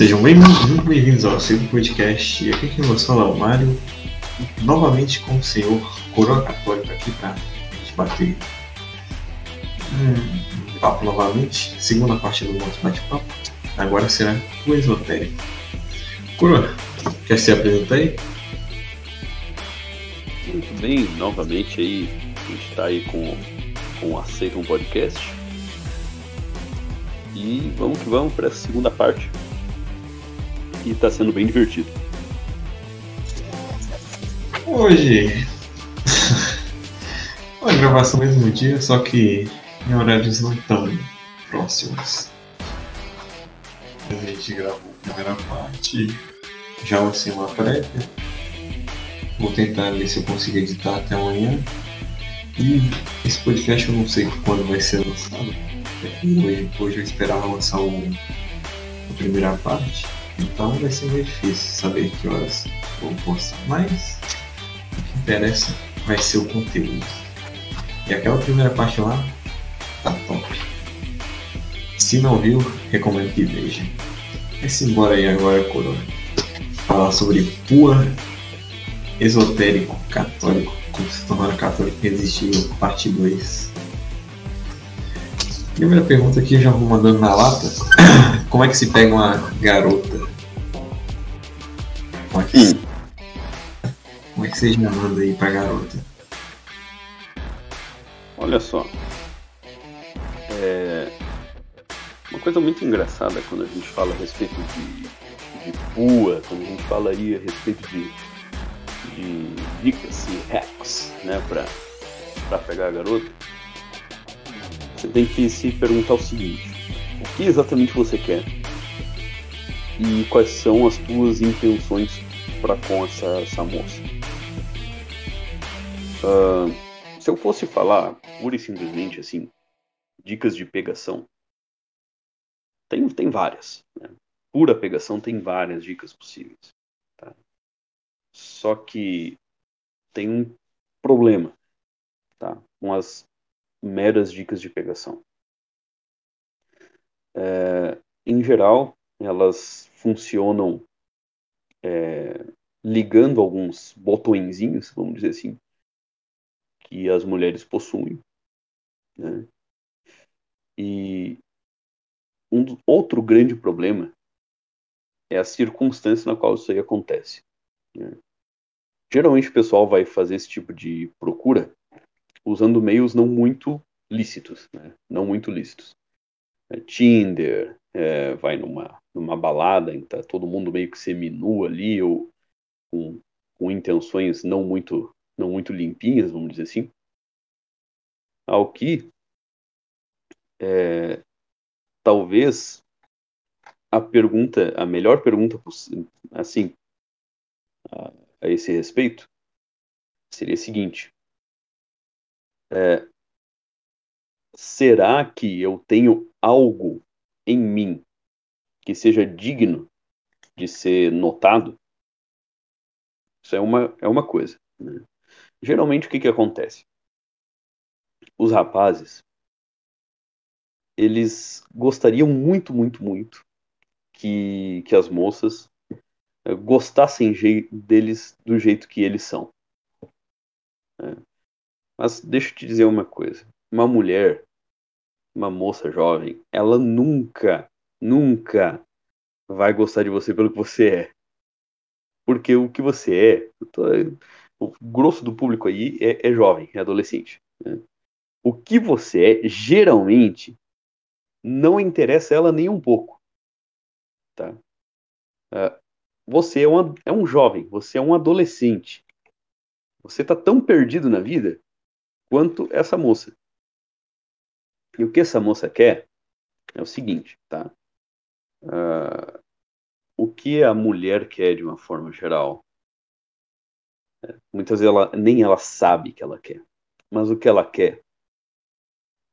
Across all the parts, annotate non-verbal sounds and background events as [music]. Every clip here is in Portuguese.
Sejam bem- bem-vindos ao segundo podcast. E aqui quem vos fala é o Mário, novamente com o senhor Coroa Católica aqui pra gente bater um papo novamente. Segunda parte do nosso bate-papo. Agora será o esotérico. Coroa, quer se apresentar aí? Muito bem, novamente aí, a gente está aí com, com o Aceita um Podcast. E vamos que vamos para essa segunda parte. E está sendo bem divertido. Hoje. Uma gravação no mesmo dia, só que em horários não tão próximos. A gente gravou a primeira parte, já assim uma prévia. Vou tentar ver se eu consigo editar até amanhã. E esse podcast eu não sei quando vai ser lançado. Hoje, hoje eu esperava lançar o, a primeira parte. Então vai ser meio difícil saber que horas vou postar. Mas o que interessa vai ser o conteúdo. E aquela primeira parte lá tá top. Se não viu, recomendo que veja. Mas embora aí agora, Corona. Falar sobre pua esotérico católico. Como se tornar católico irresistível, parte 2. Primeira pergunta aqui, já vou mandando na lata. [coughs] Como é que se pega uma garota? Como é que, Hum. como é que você já manda aí pra garota? Olha só. É uma coisa muito engraçada quando a gente fala a respeito de, de pua, quando a gente falaria a respeito de, de dicas e hacks, né, pra, pra pegar a garota. Você tem que se perguntar o seguinte: o que exatamente você quer? E quais são as tuas intenções para com essa, essa moça? Ah, se eu fosse falar pura e simplesmente assim, dicas de pegação, tem, tem várias. né? Pura pegação tem várias dicas possíveis. tá? Só que tem um problema tá? com as meras dicas de pegação. É, em geral, elas funcionam é, ligando alguns botõezinhos, vamos dizer assim, que as mulheres possuem. né? E um outro grande problema é a circunstância na qual isso aí acontece. né? Geralmente o pessoal vai fazer esse tipo de procura usando meios não muito lícitos, né? não muito lícitos. É, Tinder, é, vai numa, numa balada tá todo mundo meio que seminu ali, ou com, com intenções não muito, não muito limpinhas, vamos dizer assim. Ao que é, talvez a pergunta, a melhor pergunta assim a, a esse respeito seria a seguinte: é, será que eu tenho algo em mim que seja digno de ser notado? Isso é uma, é uma coisa. né? Geralmente o que, que acontece? Os rapazes eles gostariam muito, muito, muito que, que as moças eh, gostassem deles do jeito que eles são. né? Mas deixa eu te dizer uma coisa: uma mulher, uma moça jovem, ela nunca, nunca vai gostar de você pelo que você é. Porque o que você é, tô- o grosso do público aí é, é jovem, é adolescente. né? O que você é, geralmente, não interessa ela nem um pouco. Tá? Ah, você é, uma, é um jovem, você é um adolescente. Você está tão perdido na vida quanto essa moça. E o que essa moça quer é o seguinte, tá? Ah, o que a mulher quer de uma forma geral, né? muitas vezes ela, nem ela sabe que ela quer, mas o que ela quer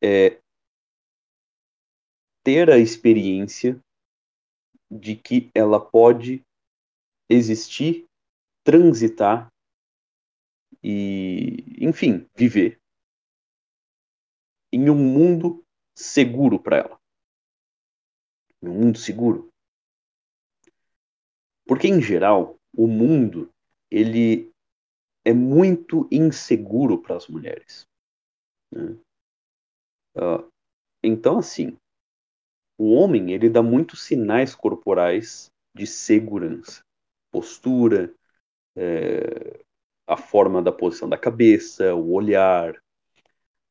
é ter a experiência de que ela pode existir, transitar e, enfim, viver em um mundo seguro para ela. Em um mundo seguro. Porque, em geral, o mundo ele é muito inseguro para as mulheres. Né? Uh, então, assim, o homem ele dá muitos sinais corporais de segurança, postura, é, a forma da posição da cabeça, o olhar,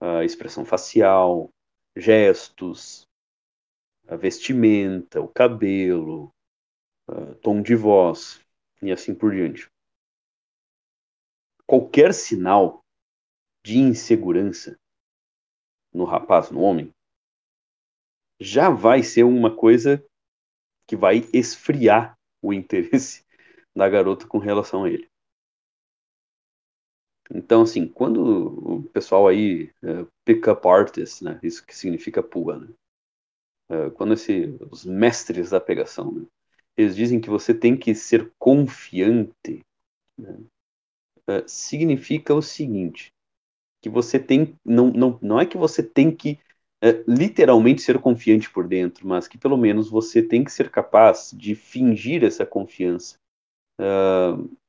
a expressão facial, gestos, a vestimenta, o cabelo, tom de voz e assim por diante. Qualquer sinal de insegurança no rapaz, no homem, já vai ser uma coisa que vai esfriar o [laughs] interesse da garota com relação a ele. Então, assim, quando o pessoal aí, uh, pick-up artists, né, isso que significa pua, né, uh, quando esse, os mestres da pegação, né, eles dizem que você tem que ser confiante, né, uh, significa o seguinte, que você tem, não, não, não é que você tem que literalmente ser confiante por dentro, mas que pelo menos você tem que ser capaz de fingir essa confiança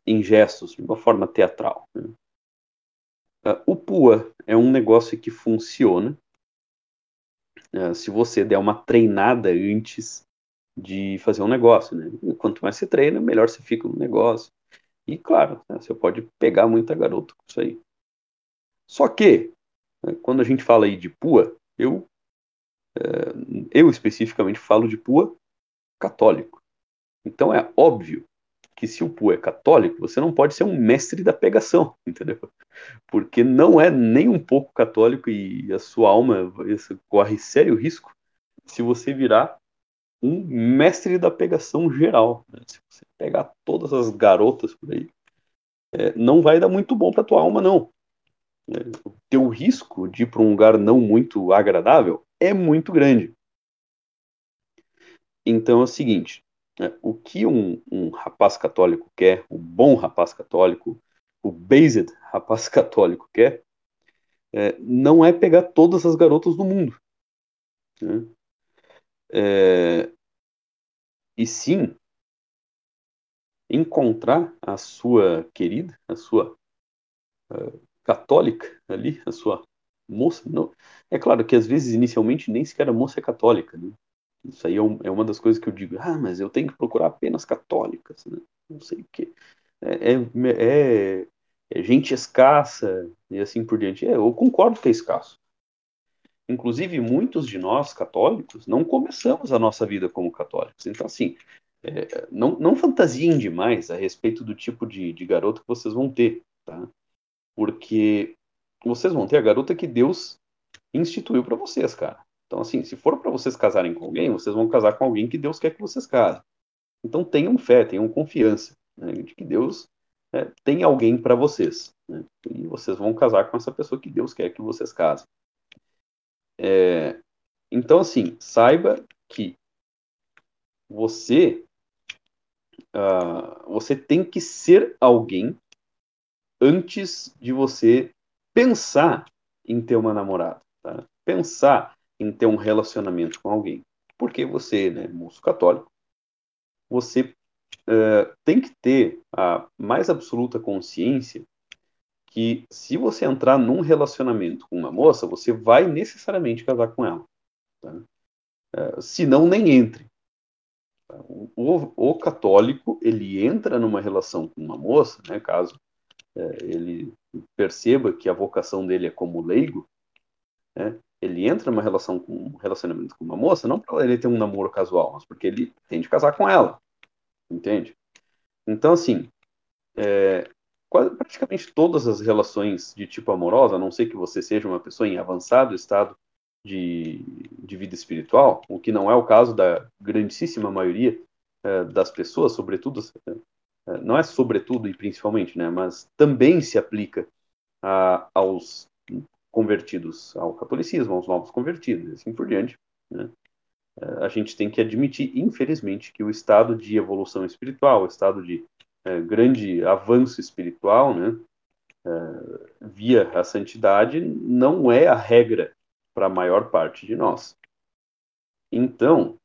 em gestos, de uma forma teatral. Né? Uh, o PUA é um negócio que funciona uh, se você der uma treinada antes de fazer um negócio. Né? Quanto mais você treina, melhor você fica no negócio. E claro, né, você pode pegar muita garota com isso aí. Só que, né, quando a gente fala aí de PUA, eu, uh, eu especificamente falo de PUA católico. Então é óbvio que se o Pu é católico, você não pode ser um mestre da pegação, [laughs] entendeu? Porque não é nem um pouco católico e a sua alma corre sério risco se você virar um mestre da pegação geral. Né? Se você pegar todas as garotas por aí, é, não vai dar muito bom para tua alma, não. É, o teu risco de ir para um lugar não muito agradável é muito grande. Então é o seguinte? O que um, um, rapaz católico quer, o bom rapaz católico, o based rapaz [laughs] católico quer, é, não é pegar todas as garotas do mundo. Né? É, e sim encontrar a sua querida, a sua uh, católica ali, a sua moça. Não, é claro que às vezes inicialmente nem sequer a moça é católica, né? Isso aí é, é, uma das coisas que eu digo, ah, mas eu tenho que procurar apenas católicas, né? não sei o quê. É, é, é, é, gente escassa e assim por diante. É, eu concordo que é escasso. Inclusive, muitos de nós, católicos, não começamos a nossa vida como católicos. Então, assim, é, não, não fantasiem demais a respeito do tipo de, de garoto que vocês vão ter, tá? Porque vocês vão ter a garota que Deus instituiu para vocês, cara. Então, assim, se for para vocês casarem com alguém, vocês vão casar com alguém que Deus quer que vocês casem. Então, tenham fé, tenham confiança né, de que Deus é, tem alguém para vocês. Né, e vocês vão casar com essa pessoa que Deus quer que vocês casem. É, então, assim, saiba que você uh, você tem que ser alguém antes de você pensar em ter uma namorada. Tá? Pensar em ter um relacionamento com alguém. Porque você, né, moço católico, você uh, tem que ter a mais absoluta consciência que se você entrar num relacionamento com uma moça, você vai necessariamente casar com ela. Tá? Uh, se não, nem entre. O, o, católico, ele entra numa relação com uma moça, né, caso uh, ele perceba que a vocação dele é como leigo, né, ele entra numa relação com um relacionamento com uma moça, não para ele ter um namoro casual, mas porque ele tem de casar com ela. Entende? Então, assim, é, quase, praticamente todas as relações de tipo amorosa, a não ser que você seja uma pessoa em avançado estado de, de vida espiritual, o que não é o caso da grandíssima maioria é, das pessoas, sobretudo, é, não é sobretudo e principalmente, né, mas também se aplica a, aos convertidos ao catolicismo, aos novos convertidos, e assim por diante. Né? É, a gente tem que admitir, infelizmente, que o estado de evolução espiritual, o estado de é, grande avanço espiritual, né, é, via a santidade, não é a regra para a maior parte de nós. Então,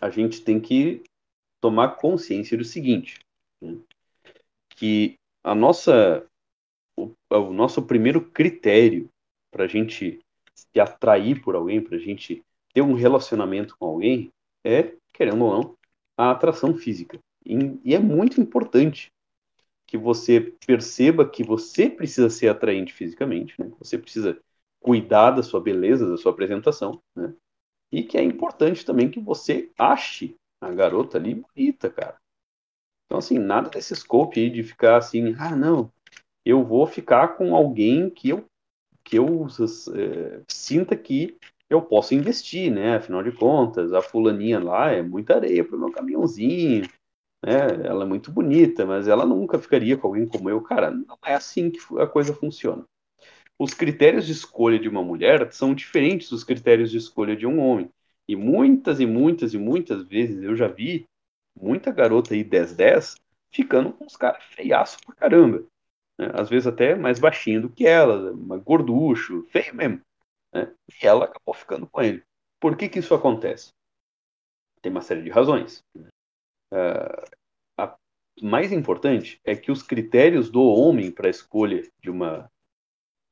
a gente tem que tomar consciência do seguinte, né? que a nossa, o, o nosso primeiro critério para a gente se atrair por alguém, para a gente ter um relacionamento com alguém, é, querendo ou não, a atração física. E, e é muito importante que você perceba que você precisa ser atraente fisicamente, né? você precisa cuidar da sua beleza, da sua apresentação, né? e que é importante também que você ache a garota ali bonita, cara. Então, assim, nada desse scope aí de ficar assim, ah, não, eu vou ficar com alguém que eu, que eu é, sinta que eu posso investir, né? Afinal de contas, a fulaninha lá é muita areia para o meu caminhãozinho, né? Ela é muito bonita, mas ela nunca ficaria com alguém como eu. Cara, não é assim que a coisa funciona. Os critérios de escolha de uma mulher são diferentes dos critérios de escolha de um homem. E muitas e muitas e muitas vezes eu já vi muita garota aí 10-10 ficando com os caras feiaço pra caramba. Né? Às vezes até mais baixinho do que ela, gorducho, feio mesmo. Né? E ela acabou ficando com ele. Por que que isso acontece? Tem uma série de razões. Uh, a mais importante é que os critérios do homem para a escolha de uma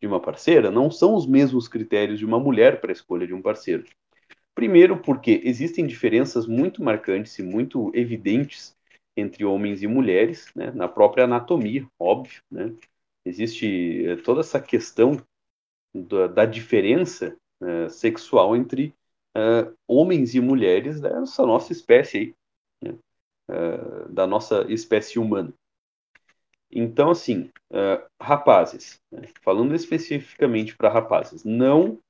de uma parceira não são os mesmos critérios de uma mulher para a escolha de um parceiro. Primeiro, porque existem diferenças muito marcantes e muito evidentes entre homens e mulheres, né, na própria anatomia, óbvio. Né? Existe eh, toda essa questão da, da diferença uh, sexual entre uh, homens e mulheres dessa nossa espécie aí, né? uh, da nossa espécie humana. Então, assim, rapazes, né? falando especificamente para rapazes, não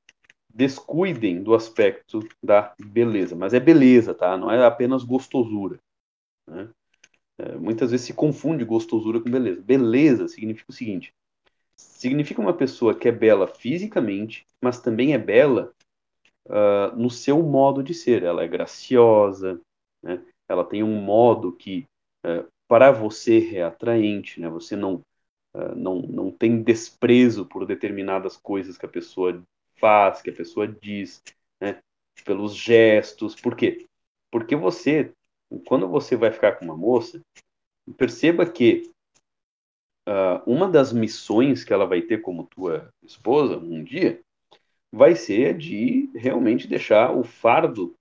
descuidem do aspecto da beleza, mas é beleza, tá? Não é apenas gostosura. Né? É, muitas vezes se confunde gostosura com beleza. Beleza significa o seguinte: significa uma pessoa que é bela fisicamente, mas também é bela uh, no seu modo de ser. Ela é graciosa, né? ela tem um modo que uh, para você é atraente, né? Você não uh, não, não tem desprezo por determinadas coisas que a pessoa faz, que a pessoa diz, né? pelos gestos. Por quê? Porque você, quando você vai ficar com uma moça, perceba que uh, uma das missões que ela vai ter como tua esposa um dia vai ser de realmente deixar o fardo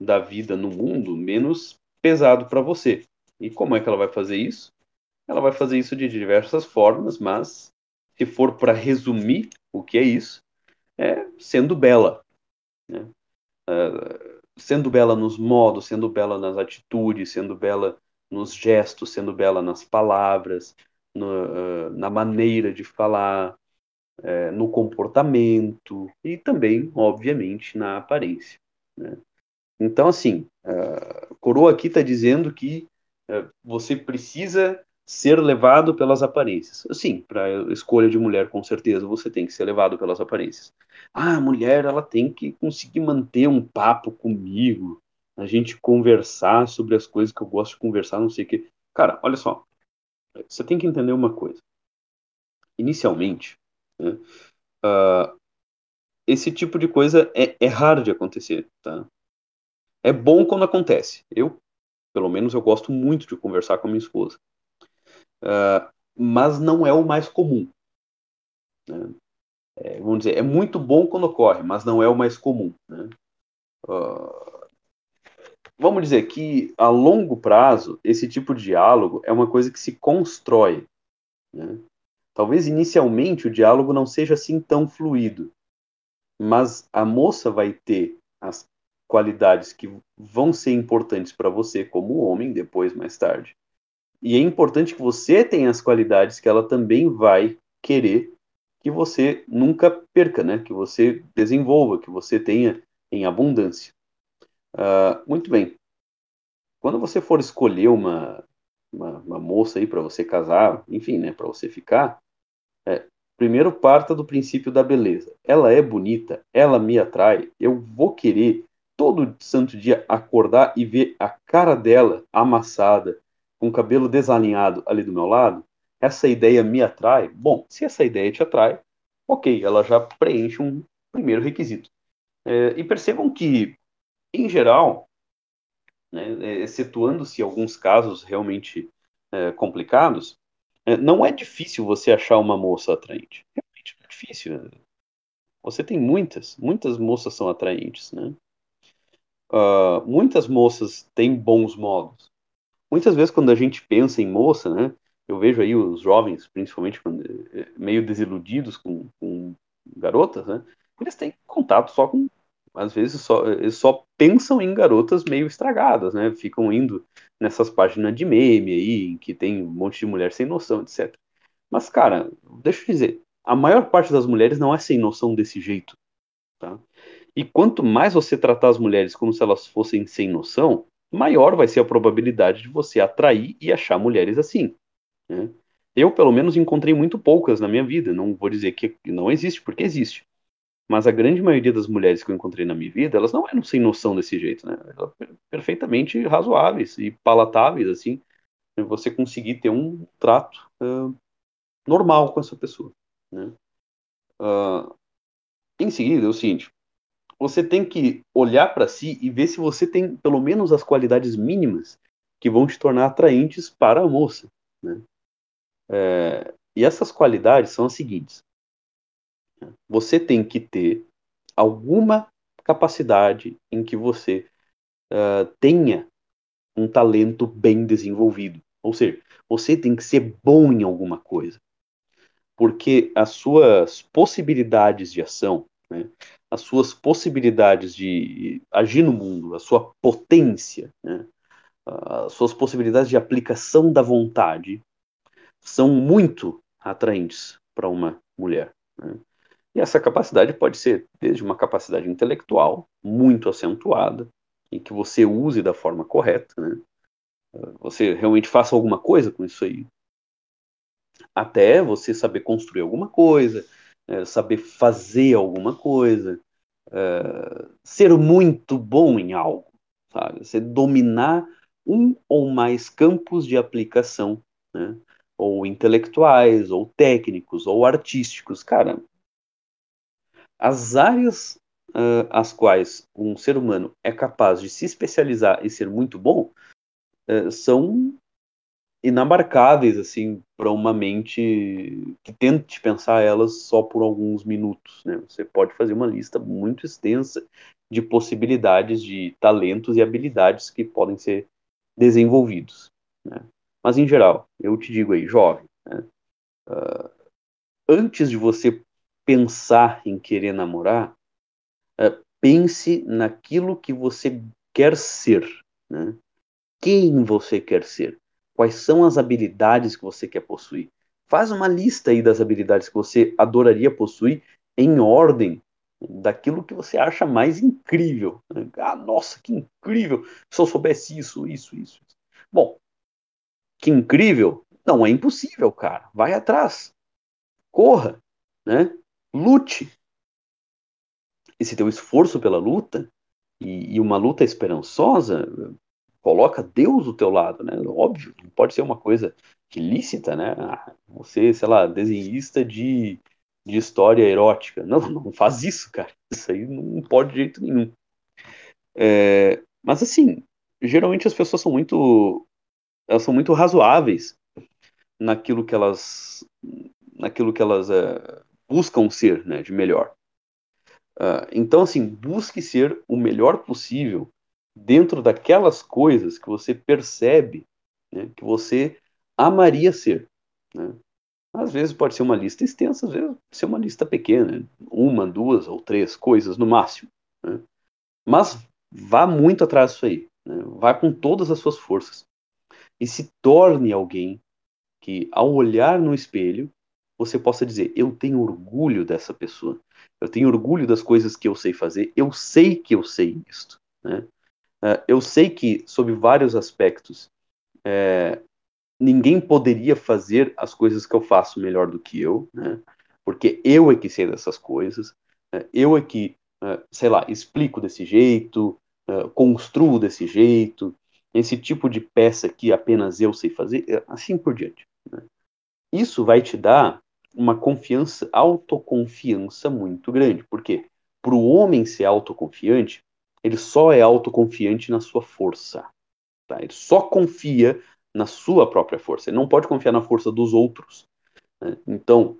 da vida no mundo menos pesado para você. E como é que ela vai fazer isso? Ela vai fazer isso de diversas formas, mas se for para resumir o que é isso, é sendo bela. Né? Uh, sendo bela nos modos, sendo bela nas atitudes, sendo bela nos gestos, sendo bela nas palavras, no, uh, na maneira de falar, uh, no comportamento e também, obviamente, na aparência. Né? Então, assim, uh, Coroa aqui está dizendo que você precisa ser levado pelas aparências. Sim, para escolha de mulher, com certeza, você tem que ser levado pelas aparências. Ah, a mulher, ela tem que conseguir manter um papo comigo, a gente conversar sobre as coisas que eu gosto de conversar, não sei o quê. Cara, olha só, você tem que entender uma coisa. Inicialmente, né, uh, esse tipo de coisa é, é raro de acontecer, tá? É bom quando acontece. Eu, pelo menos, eu gosto muito de conversar com a minha esposa. Uh, mas não é o mais comum. Né? É, vamos dizer, é muito bom quando ocorre, mas não é o mais comum. Né? Uh, vamos dizer que a longo prazo esse tipo de diálogo é uma coisa que se constrói. Né? Talvez inicialmente o diálogo não seja assim tão fluido, mas a moça vai ter as qualidades que vão ser importantes para você como homem depois mais tarde. E é importante que você tenha as qualidades que ela também vai querer que você nunca perca, né? Que você desenvolva, que você tenha em abundância. Uh, muito bem. Quando você for escolher uma, uma, uma moça aí para você casar, enfim, né? Para você ficar, é, primeiro parta do princípio da beleza. Ela é bonita, ela me atrai, eu vou querer todo santo dia acordar e ver a cara dela amassada, com o cabelo desalinhado ali do meu lado, essa ideia me atrai? Bom, se essa ideia te atrai, ok, ela já preenche um primeiro requisito. É, e percebam que, em geral, né, excetuando-se alguns casos realmente é, complicados, é, não é difícil você achar uma moça atraente. Realmente não é difícil. Você tem muitas, muitas moças são atraentes, né? Uh, muitas moças têm bons modos. Muitas vezes quando a gente pensa em moça, né? Eu vejo aí os jovens, principalmente quando, eh, meio desiludidos com, com garotas, né? Eles têm contato só com às vezes só, eles só pensam em garotas meio estragadas, né? Ficam indo nessas páginas de meme aí, que tem um monte de mulher sem noção, etc. Mas, cara, deixa eu dizer, a maior parte das mulheres não é sem noção desse jeito, tá? E quanto mais você tratar as mulheres como se elas fossem sem noção, maior vai ser a probabilidade de você atrair e achar mulheres assim. Né? Eu, pelo menos, encontrei muito poucas na minha vida. Não vou dizer que não existe, porque existe. Mas a grande maioria das mulheres que eu encontrei na minha vida, elas não eram sem noção desse jeito, né? Elas perfeitamente razoáveis e palatáveis, assim, você conseguir ter um trato uh, normal com essa pessoa, né? Uh, em seguida, é o seguinte, você tem que olhar para si e ver se você tem pelo menos as qualidades mínimas que vão te tornar atraentes para a moça, né? É, e essas qualidades são as seguintes: você tem que ter alguma capacidade em que você uh, tenha um talento bem desenvolvido. Ou seja, você tem que ser bom em alguma coisa. Porque as suas possibilidades de ação, né, as suas possibilidades de agir no mundo, a sua potência, né, as suas possibilidades de aplicação da vontade são muito atraentes para uma mulher. Né? E essa capacidade pode ser desde uma capacidade intelectual muito acentuada, em que você use da forma correta, né? Você realmente faça alguma coisa com isso aí. Até você saber construir alguma coisa, é, saber fazer alguma coisa, é, ser muito bom em algo, sabe? Você dominar um ou mais campos de aplicação, né? ou intelectuais, ou técnicos, ou artísticos. Cara, as áreas uh, as quais um ser humano é capaz de se especializar e ser muito bom uh, são inabarcáveis assim para uma mente que tente pensar elas só por alguns minutos. Né? Você pode fazer uma lista muito extensa de possibilidades de talentos e habilidades que podem ser desenvolvidos. Né? Mas em geral, eu te digo aí, jovem, né? uh, antes de você pensar em querer namorar, uh, pense naquilo que você quer ser. Né? Quem você quer ser? Quais são as habilidades que você quer possuir? Faz uma lista aí das habilidades que você adoraria possuir em ordem daquilo que você acha mais incrível. Ah, nossa, que incrível! Se eu soubesse isso, isso, isso. Bom, que incrível! Não é impossível, cara. Vai atrás. Corra, né? lute. Esse teu esforço pela luta e, e, uma luta esperançosa coloca Deus do teu lado, né? Óbvio, não pode ser uma coisa ilícita, né? Ah, você, sei lá, desenhista de, de história erótica. Não, [laughs] não faz isso, cara. Isso aí não pode de jeito nenhum. É, mas assim, geralmente as pessoas são muito elas são muito razoáveis naquilo que elas naquilo que elas é, buscam ser né, de melhor. Uh, então, assim, busque ser o melhor possível dentro daquelas coisas que você percebe né, que você amaria ser. Né? Às vezes pode ser uma lista extensa, às vezes pode ser uma lista pequena, uma, duas ou três coisas no máximo. Né? Mas vá muito atrás disso aí. Né? Vá com todas as suas forças. E se torne alguém que, ao olhar no espelho, você possa dizer: eu tenho orgulho dessa pessoa, eu tenho orgulho das coisas que eu sei fazer, eu sei que eu sei isto. Né? Uh, eu sei que, sob vários aspectos, é, ninguém poderia fazer as coisas que eu faço melhor do que eu, né? porque eu é que sei dessas coisas, né? eu é que, uh, sei lá, explico desse jeito, construo desse jeito, esse tipo de peça que apenas eu sei fazer, assim por diante. Né? Isso vai te dar uma confiança, autoconfiança muito grande. Por quê? Para o homem ser autoconfiante, ele só é autoconfiante na sua força. Tá? Ele só confia na sua própria força. Ele não pode confiar na força dos outros. Né? Então,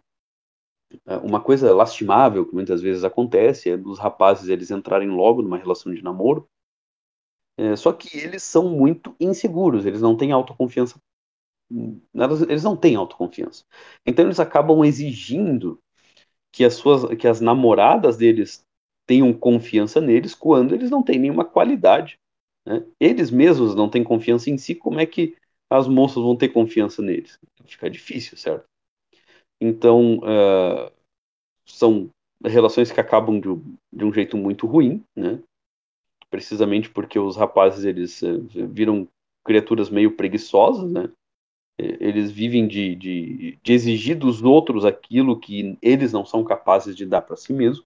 é, uma coisa lastimável que muitas vezes acontece é dos rapazes eles entrarem logo numa relação de namoro, é, só que eles são muito inseguros, eles não têm autoconfiança, eles não têm autoconfiança. Então eles acabam exigindo que as suas, que as namoradas deles tenham confiança neles quando eles não têm nenhuma qualidade. Né? Eles mesmos não têm confiança em si, como é que as moças vão ter confiança neles? Fica difícil, certo? Então, uh, são relações que acabam de, de, um jeito muito ruim, né? Precisamente porque os rapazes, eles uh, viram criaturas meio preguiçosas, né? Eles vivem de, de, de exigir dos outros aquilo que eles não são capazes de dar para si mesmos.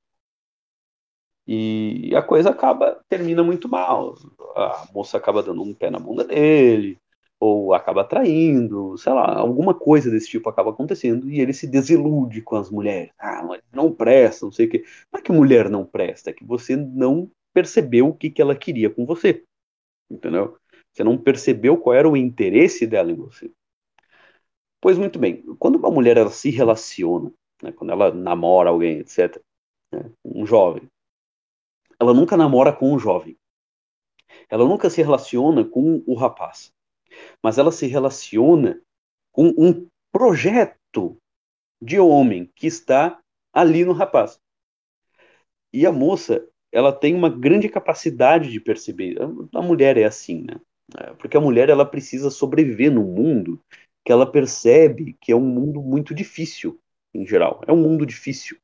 E a coisa acaba, termina muito mal. A moça acaba dando um pé na bunda dele, ou acaba traindo, sei lá, alguma coisa desse tipo acaba acontecendo e ele se desilude com as mulheres. Ah, não presta, não sei o quê. Não é que mulher não presta, é que você não percebeu o que, que ela queria com você. Entendeu? Você não percebeu qual era o interesse dela em você. Pois muito bem, quando uma mulher ela se relaciona, né, quando ela namora alguém, etc., né, um jovem, ela nunca namora com um jovem. Ela nunca se relaciona com o rapaz mas ela se relaciona com um projeto de homem que está ali no rapaz. E a moça, ela tem uma grande capacidade de perceber. A mulher é assim, né? É, porque a mulher ela precisa sobreviver no mundo que ela percebe que é um mundo muito difícil, em geral. É um mundo difícil.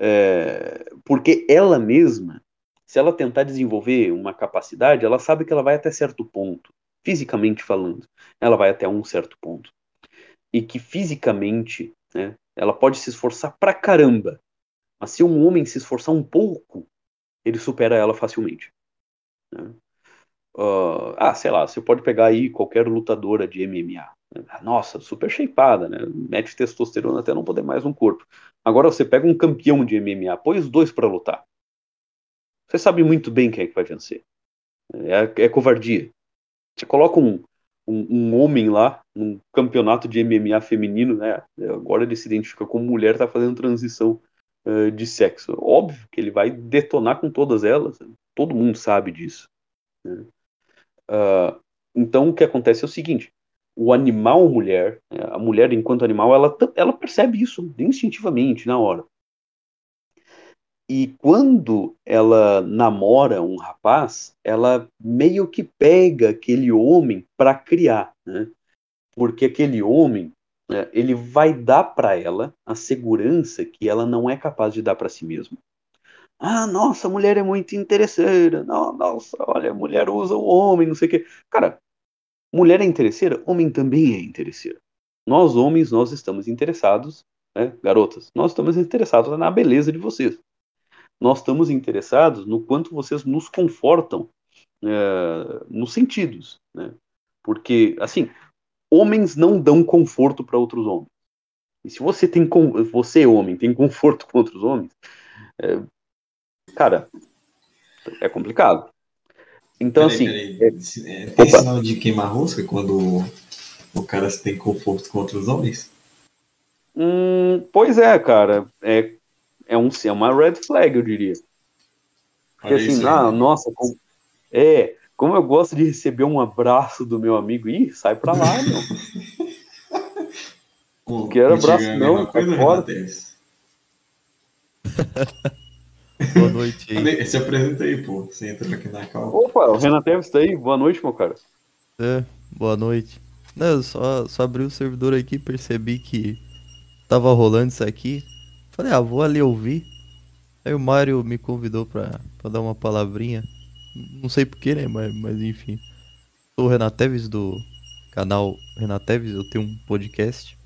É, porque ela mesma, se ela tentar desenvolver uma capacidade, ela sabe que ela vai até certo ponto fisicamente falando, ela vai até um certo ponto. E que fisicamente, né, ela pode se esforçar pra caramba, mas se um homem se esforçar um pouco, ele supera ela facilmente. Né? Uh, ah, sei lá, você pode pegar aí qualquer lutadora de MMA. Nossa, super shapeada, né? Mete testosterona até não poder mais no corpo. Agora você pega um campeão de MMA, põe os dois para lutar. Você sabe muito bem quem é que vai vencer. É, é covardia. Você coloca um, um, um, homem lá num campeonato de MMA feminino, né? Agora ele se identifica como mulher, está fazendo transição uh, de sexo. Óbvio que ele vai detonar com todas elas. Todo mundo sabe disso. Né? Uh, então o que acontece é o seguinte: o animal mulher, né, a mulher enquanto animal, ela, ela percebe isso instintivamente na hora. E quando ela namora um rapaz, ela meio que pega aquele homem para criar, né? Porque aquele homem, né, ele vai dar para ela a segurança que ela não é capaz de dar para si mesma. Ah, nossa, a mulher é muito interesseira. Não, nossa, olha, a mulher usa o homem, não sei o quê. Cara, mulher é interesseira, homem também é interesseiro. Nós homens, nós estamos interessados, né, garotas, nós estamos interessados na beleza de vocês nós estamos interessados no quanto vocês nos confortam é, nos sentidos, né? Porque, assim, homens não dão conforto para outros homens. E se você tem você homem tem conforto com outros homens, é, cara, é complicado. Então peraí, assim, peraí. É, tem Opa. sinal de queimar rosca quando o cara tem conforto com outros homens? Hum, pois é, cara. É é, um, é uma red flag, eu diria. Porque assim, ah, nossa, como, é, como eu gosto de receber um abraço do meu amigo, ih, sai pra lá, meu. [laughs] Não quero abraço, não, sai fora. [laughs] Boa noite aí. Se apresenta aí, pô. Você entra aqui na calma. Opa, o Renan Teves tá aí. Boa noite, meu cara. É, boa noite. Não, eu só, só abri o servidor aqui percebi que tava rolando isso aqui. Falei, ah, vou ali ouvir. Aí o Mário me convidou pra, pra dar uma palavrinha. Não sei porquê, né? Mas, mas enfim. Sou o Renateves do canal Renateves, eu tenho um podcast.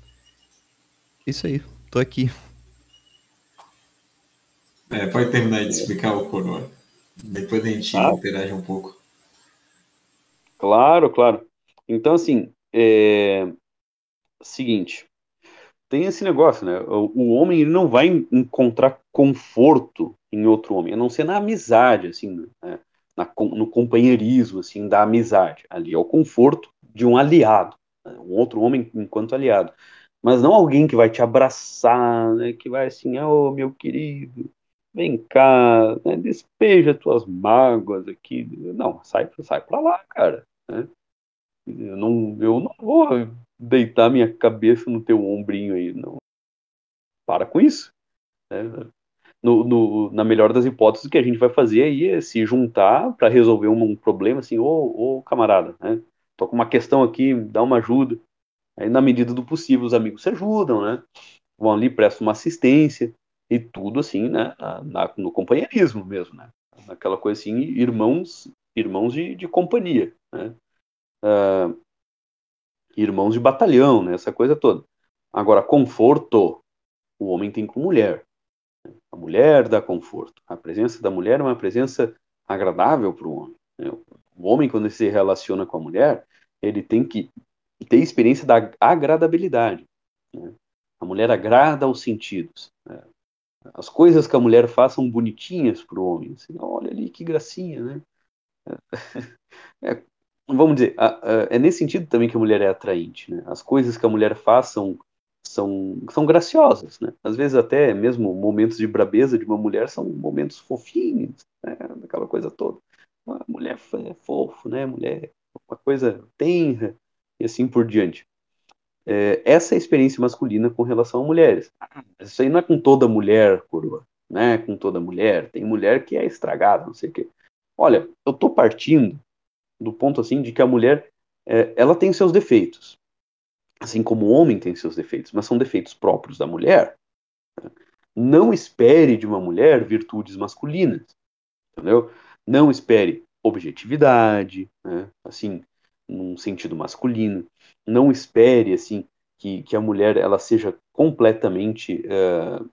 Isso aí, tô aqui. É, pode terminar de explicar o coroa. Depois a gente ah. interage um pouco. Claro, claro. Então, assim, é... seguinte, tem esse negócio, né? O, o, homem ele não vai encontrar conforto em outro homem, a não ser na amizade, assim, né? na, no companheirismo, assim, da amizade. Ali é o conforto de um aliado, né? um outro homem enquanto aliado. Mas não alguém que vai te abraçar, né? que vai assim, oh, meu querido, vem cá, né? despeja tuas mágoas aqui. Não, sai, sai pra lá, cara. Né? Eu, não, eu não vou deitar minha cabeça no teu ombrinho aí, não. Para com isso. Né? No, no, na melhor das hipóteses, o que a gente vai fazer aí é se juntar para resolver um, um, problema, assim, ô, ô camarada, né? Tô com uma questão aqui, dá uma ajuda. Aí, na medida do possível, os amigos se ajudam, né? Vão ali, prestam uma assistência e tudo assim, né? Na, no companheirismo mesmo, né? Naquela coisa assim, irmãos, irmãos de, de companhia, né? Uh, irmãos de batalhão, né? Essa coisa toda. Agora, conforto, o homem tem com mulher. A mulher dá conforto. A presença da mulher é uma presença agradável para o homem. Né? O homem, quando se relaciona com a mulher, ele tem que ter experiência da agradabilidade. Né? A mulher agrada aos sentidos. As coisas que a mulher faz são bonitinhas para o homem. Assim, Olha ali que gracinha, né? É, [laughs] vamos dizer, é nesse sentido também que a mulher é atraente. Né? As coisas que a mulher faz são são, são graciosas, né? Às vezes até mesmo momentos de brabeza de uma mulher são momentos fofinhos, né? Aquela coisa toda. A mulher é fofo, né? Mulher uma coisa tenra e assim por diante. É, essa é experiência masculina com relação a mulheres. Isso aí não é com toda mulher, coroa, né? Com toda mulher. Tem mulher que é estragada, não sei o quê. Olha, eu tô partindo do ponto assim de que a mulher é, ela tem seus defeitos assim como o homem tem seus defeitos, mas são defeitos próprios da mulher. Não espere de uma mulher virtudes masculinas, entendeu? Não espere objetividade, né? assim, num sentido masculino. Não espere, assim, que, que a mulher ela seja completamente uh,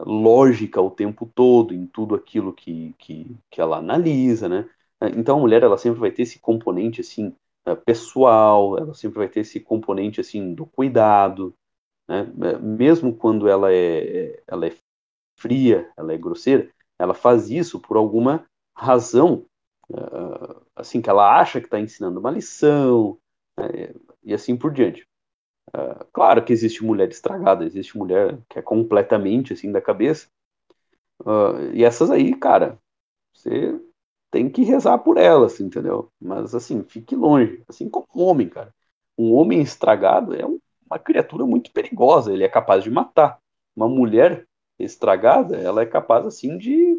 lógica o tempo todo em tudo aquilo que, que, que ela analisa, né? Então a mulher ela sempre vai ter esse componente assim eh, pessoal, ela sempre vai ter esse componente assim do cuidado, né? Eh, mesmo quando ela é, ela é fria, ela é grosseira, ela faz isso por alguma razão, assim que ela acha que está ensinando uma lição né? E assim por diante. Uh, claro que existe mulher estragada, existe mulher que é completamente assim da cabeça, uh, e essas aí, cara, você tem que rezar por elas, entendeu? Mas assim, fique longe, assim como um homem, cara. Um homem estragado é uma criatura muito perigosa, ele é capaz de matar. Uma mulher estragada, ela é capaz assim de,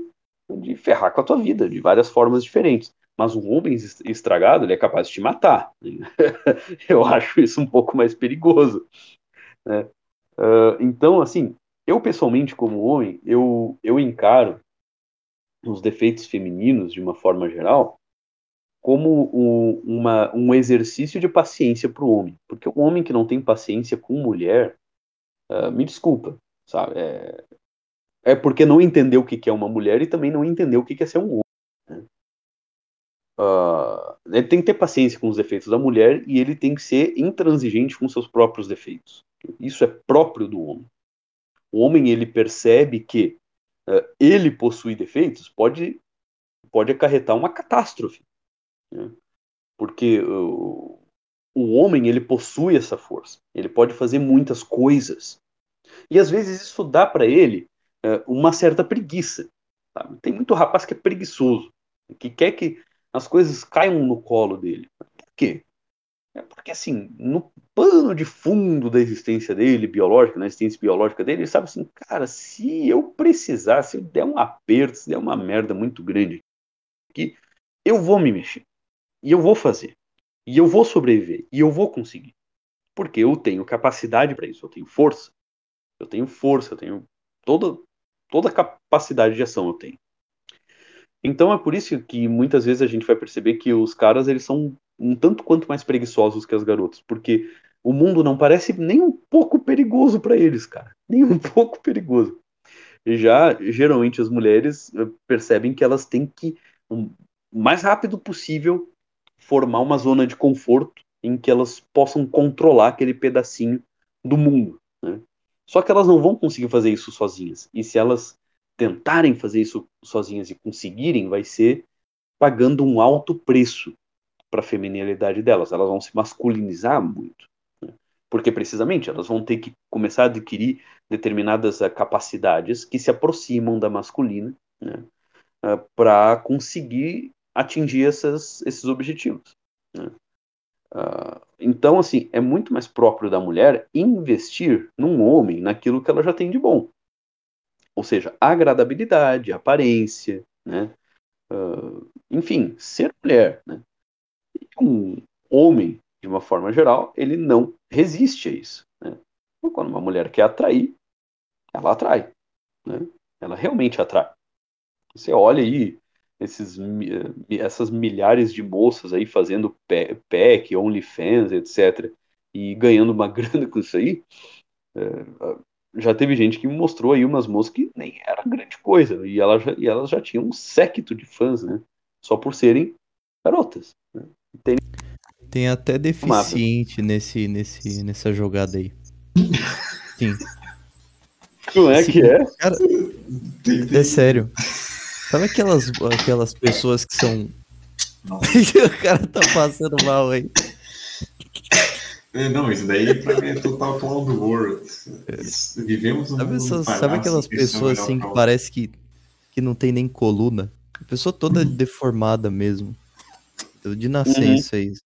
de ferrar com a tua vida de várias formas diferentes. Mas um homem estragado, ele é capaz de te matar. [laughs] eu acho isso um pouco mais perigoso. Né? Uh, então, assim, eu pessoalmente, como homem, eu, eu encaro os defeitos femininos, de uma forma geral, como um, uma, um exercício de paciência para o homem. Porque o homem que não tem paciência com mulher, uh, me desculpa, sabe? É, é, porque não entendeu o que é uma mulher e também não entendeu o que é ser um homem. Uh, ele tem que ter paciência com os defeitos da mulher e ele tem que ser intransigente com seus próprios defeitos. Isso é próprio do homem. O homem ele percebe que uh, ele possui defeitos, pode, pode acarretar uma catástrofe. Né? Porque uh, o homem ele possui essa força, ele pode fazer muitas coisas. E às vezes isso dá para ele uma certa preguiça. Sabe? Tem muito rapaz que é preguiçoso, que quer que as coisas caiam no colo dele. Por quê? É porque, assim, no pano de fundo da existência dele, biológica, na existência biológica dele, ele sabe assim, cara, se eu precisar, se eu der um aperto, se der uma merda muito grande aqui, eu vou me mexer. E eu vou fazer. E eu vou sobreviver. E eu vou conseguir. Porque eu tenho capacidade para isso, eu tenho força. Eu tenho força, eu tenho toda, toda a capacidade de ação eu tenho. Então é por isso que muitas vezes a gente vai perceber que os caras eles são um tanto quanto mais preguiçosos que as garotas, porque o mundo não parece nem um pouco perigoso para eles, cara, nem um [laughs] pouco perigoso. Já geralmente as mulheres eh, percebem que elas têm que o mais rápido possível formar uma zona de conforto em que elas possam controlar aquele pedacinho do mundo. Né? Só que elas não vão conseguir fazer isso sozinhas. E se elas tentarem fazer isso sozinhas e conseguirem, vai ser pagando um alto preço para a feminilidade delas. Elas vão se masculinizar muito. Né? Porque precisamente elas vão ter que começar a adquirir determinadas uh, capacidades que se aproximam da masculina né? uh, para conseguir atingir essas, esses objetivos. Né? Uh, então, assim, é muito mais próprio da mulher investir num homem naquilo que ela já tem de bom. Ou seja, agradabilidade, aparência, né? Uh, enfim, ser mulher. Né? Um homem, de uma forma geral, ele não resiste a isso. Né? Então, quando uma mulher quer atrair, ela atrai. Né? Ela realmente atrai. Você olha aí esses, essas milhares de moças aí fazendo pack, OnlyFans, etc., e ganhando uma [laughs] grana com isso aí, é, já teve gente que mostrou aí umas moças que nem era grande coisa, e, ela já, e elas já tinham um séquito de fãs, né? Só por serem garotas. Né? Tem... Tem até deficiente nesse, nesse, nessa jogada aí. Sim. Como é que é? Cara, é sério. Sabe aquelas, aquelas pessoas que são. [laughs] o cara tá passando mal aí. É, não, isso daí pra mim é total clown world. Vivemos um sabe, essas, sabe aquelas pessoas assim que parece que, que não tem nem coluna? A pessoa toda uhum. deformada mesmo. De nascença uhum. isso.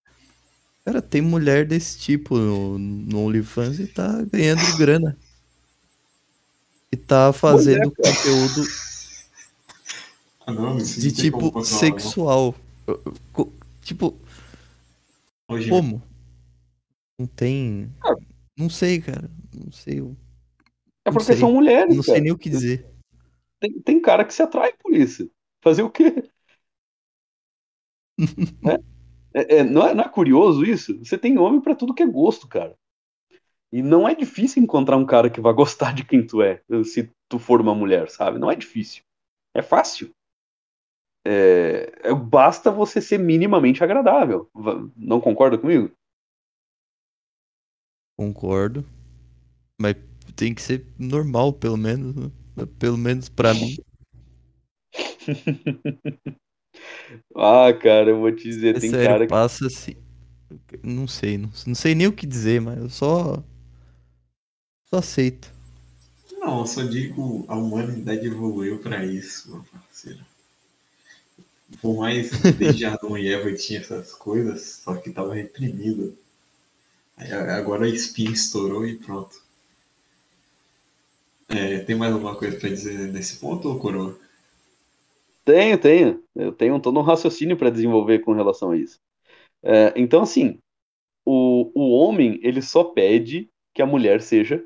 Cara, tem mulher desse tipo no, no OnlyFans e tá ganhando grana. E tá fazendo conteúdo ah, não, de tipo sexual. Tipo. Hoje como? Não tem. Ah. Não sei, cara. Não sei. É porque sei. são mulheres. Não sei nem o que dizer. Tem, tem cara que se atrai por isso. Fazer o quê? [laughs] é, é, é, não, é, não é curioso isso? Você tem homem para tudo que é gosto, cara. E não é difícil encontrar um cara que vai [laughs] gostar de quem tu é, se tu for uma mulher, sabe? Não é difícil. É fácil é, é, basta você ser minimamente agradável. Não concorda comigo? Concordo. Mas tem que ser normal, pelo menos. Né? Pelo menos para mim. [laughs] ah, cara, eu vou te dizer, é tem sério, cara que. Passa assim. Não sei, não, não sei nem o que dizer, mas eu só. Só aceito. Não, eu só digo a humanidade evoluiu para isso, meu parceiro. Por mais desde Adão e Eva tinha essas coisas, só que tava reprimido. Agora a espinha estourou e pronto. É, tem mais alguma coisa para dizer nesse ponto, ou Coroa? Tenho, tenho. Eu tenho todo um raciocínio para desenvolver com relação a isso. É, então, assim, o, o homem ele só pede que a mulher seja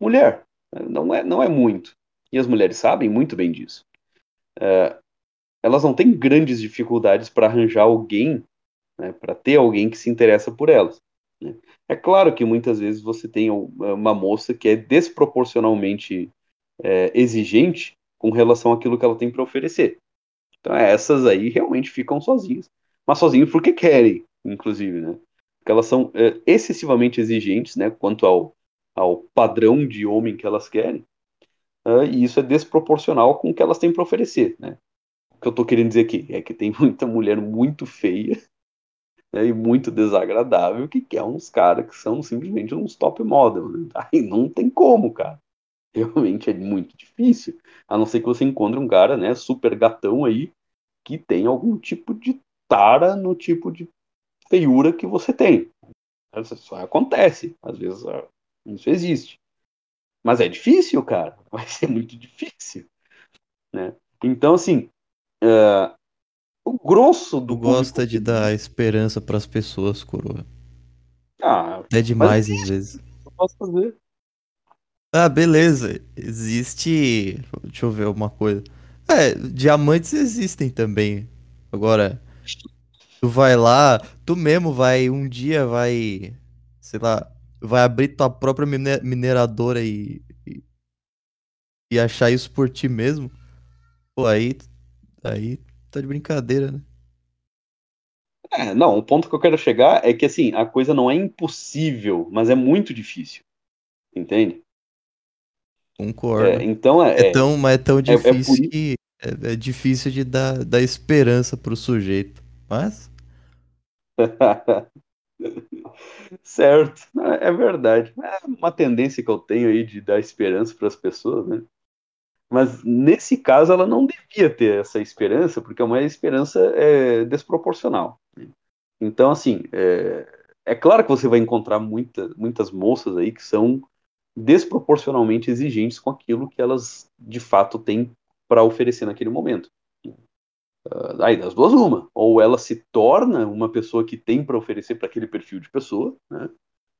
mulher. Não é, não é muito. E as mulheres sabem muito bem disso. É, elas não têm grandes dificuldades para arranjar alguém, né, para ter alguém que se interessa por elas. Né? É claro que muitas vezes você tem uma moça que é desproporcionalmente é, exigente com relação àquilo que ela tem para oferecer. Então essas aí realmente ficam sozinhas, mas sozinhas porque querem, inclusive, né? Porque elas são é, excessivamente exigentes, né, quanto ao, ao padrão de homem que elas querem, uh, e isso é desproporcional com o que elas têm para oferecer, né? O que eu tô querendo dizer aqui é que tem [laughs] muita mulher muito feia né, e muito desagradável que quer uns caras que são simplesmente uns top model. Né? [laughs] Aí não tem como, cara. Realmente é muito difícil. A não ser que você encontre um cara, né, super gatão aí, que tem algum tipo de tara no tipo de feiura que você tem. Isso só acontece. Às vezes ah, isso existe. Mas é difícil, cara. [laughs] Vai ser muito difícil. Né? Então, assim, Uh, o grosso do. Tu gosta de dar esperança para as pessoas, coroa. Ah, é demais às vezes. Eu posso fazer. Ah, beleza. Existe. Deixa eu ver uma coisa. É, diamantes existem também. Agora, tu vai lá, tu mesmo vai, um dia vai, sei lá, vai abrir tua própria mineradora e, e, e achar isso por ti mesmo. Pô, aí Aí tá de brincadeira, né? É, não, o ponto que eu quero chegar é que assim, a coisa não é impossível, mas é muito difícil. Entende? Concordo. É, então é, é, tão, mas é tão é, é difícil que É, é difícil de dar, dar esperança pro sujeito, mas [laughs] certo, é verdade. É uma tendência que eu tenho aí de dar esperança para as pessoas, né? Mas nesse caso ela não devia ter essa esperança, porque é uma esperança é, desproporcional. Então, assim, é, é, claro que você vai encontrar muita, muitas moças aí que são desproporcionalmente exigentes com aquilo que elas de fato têm para oferecer naquele momento. Uh, aí das duas uma, ou ela se torna uma pessoa que tem para oferecer para aquele perfil de pessoa, né?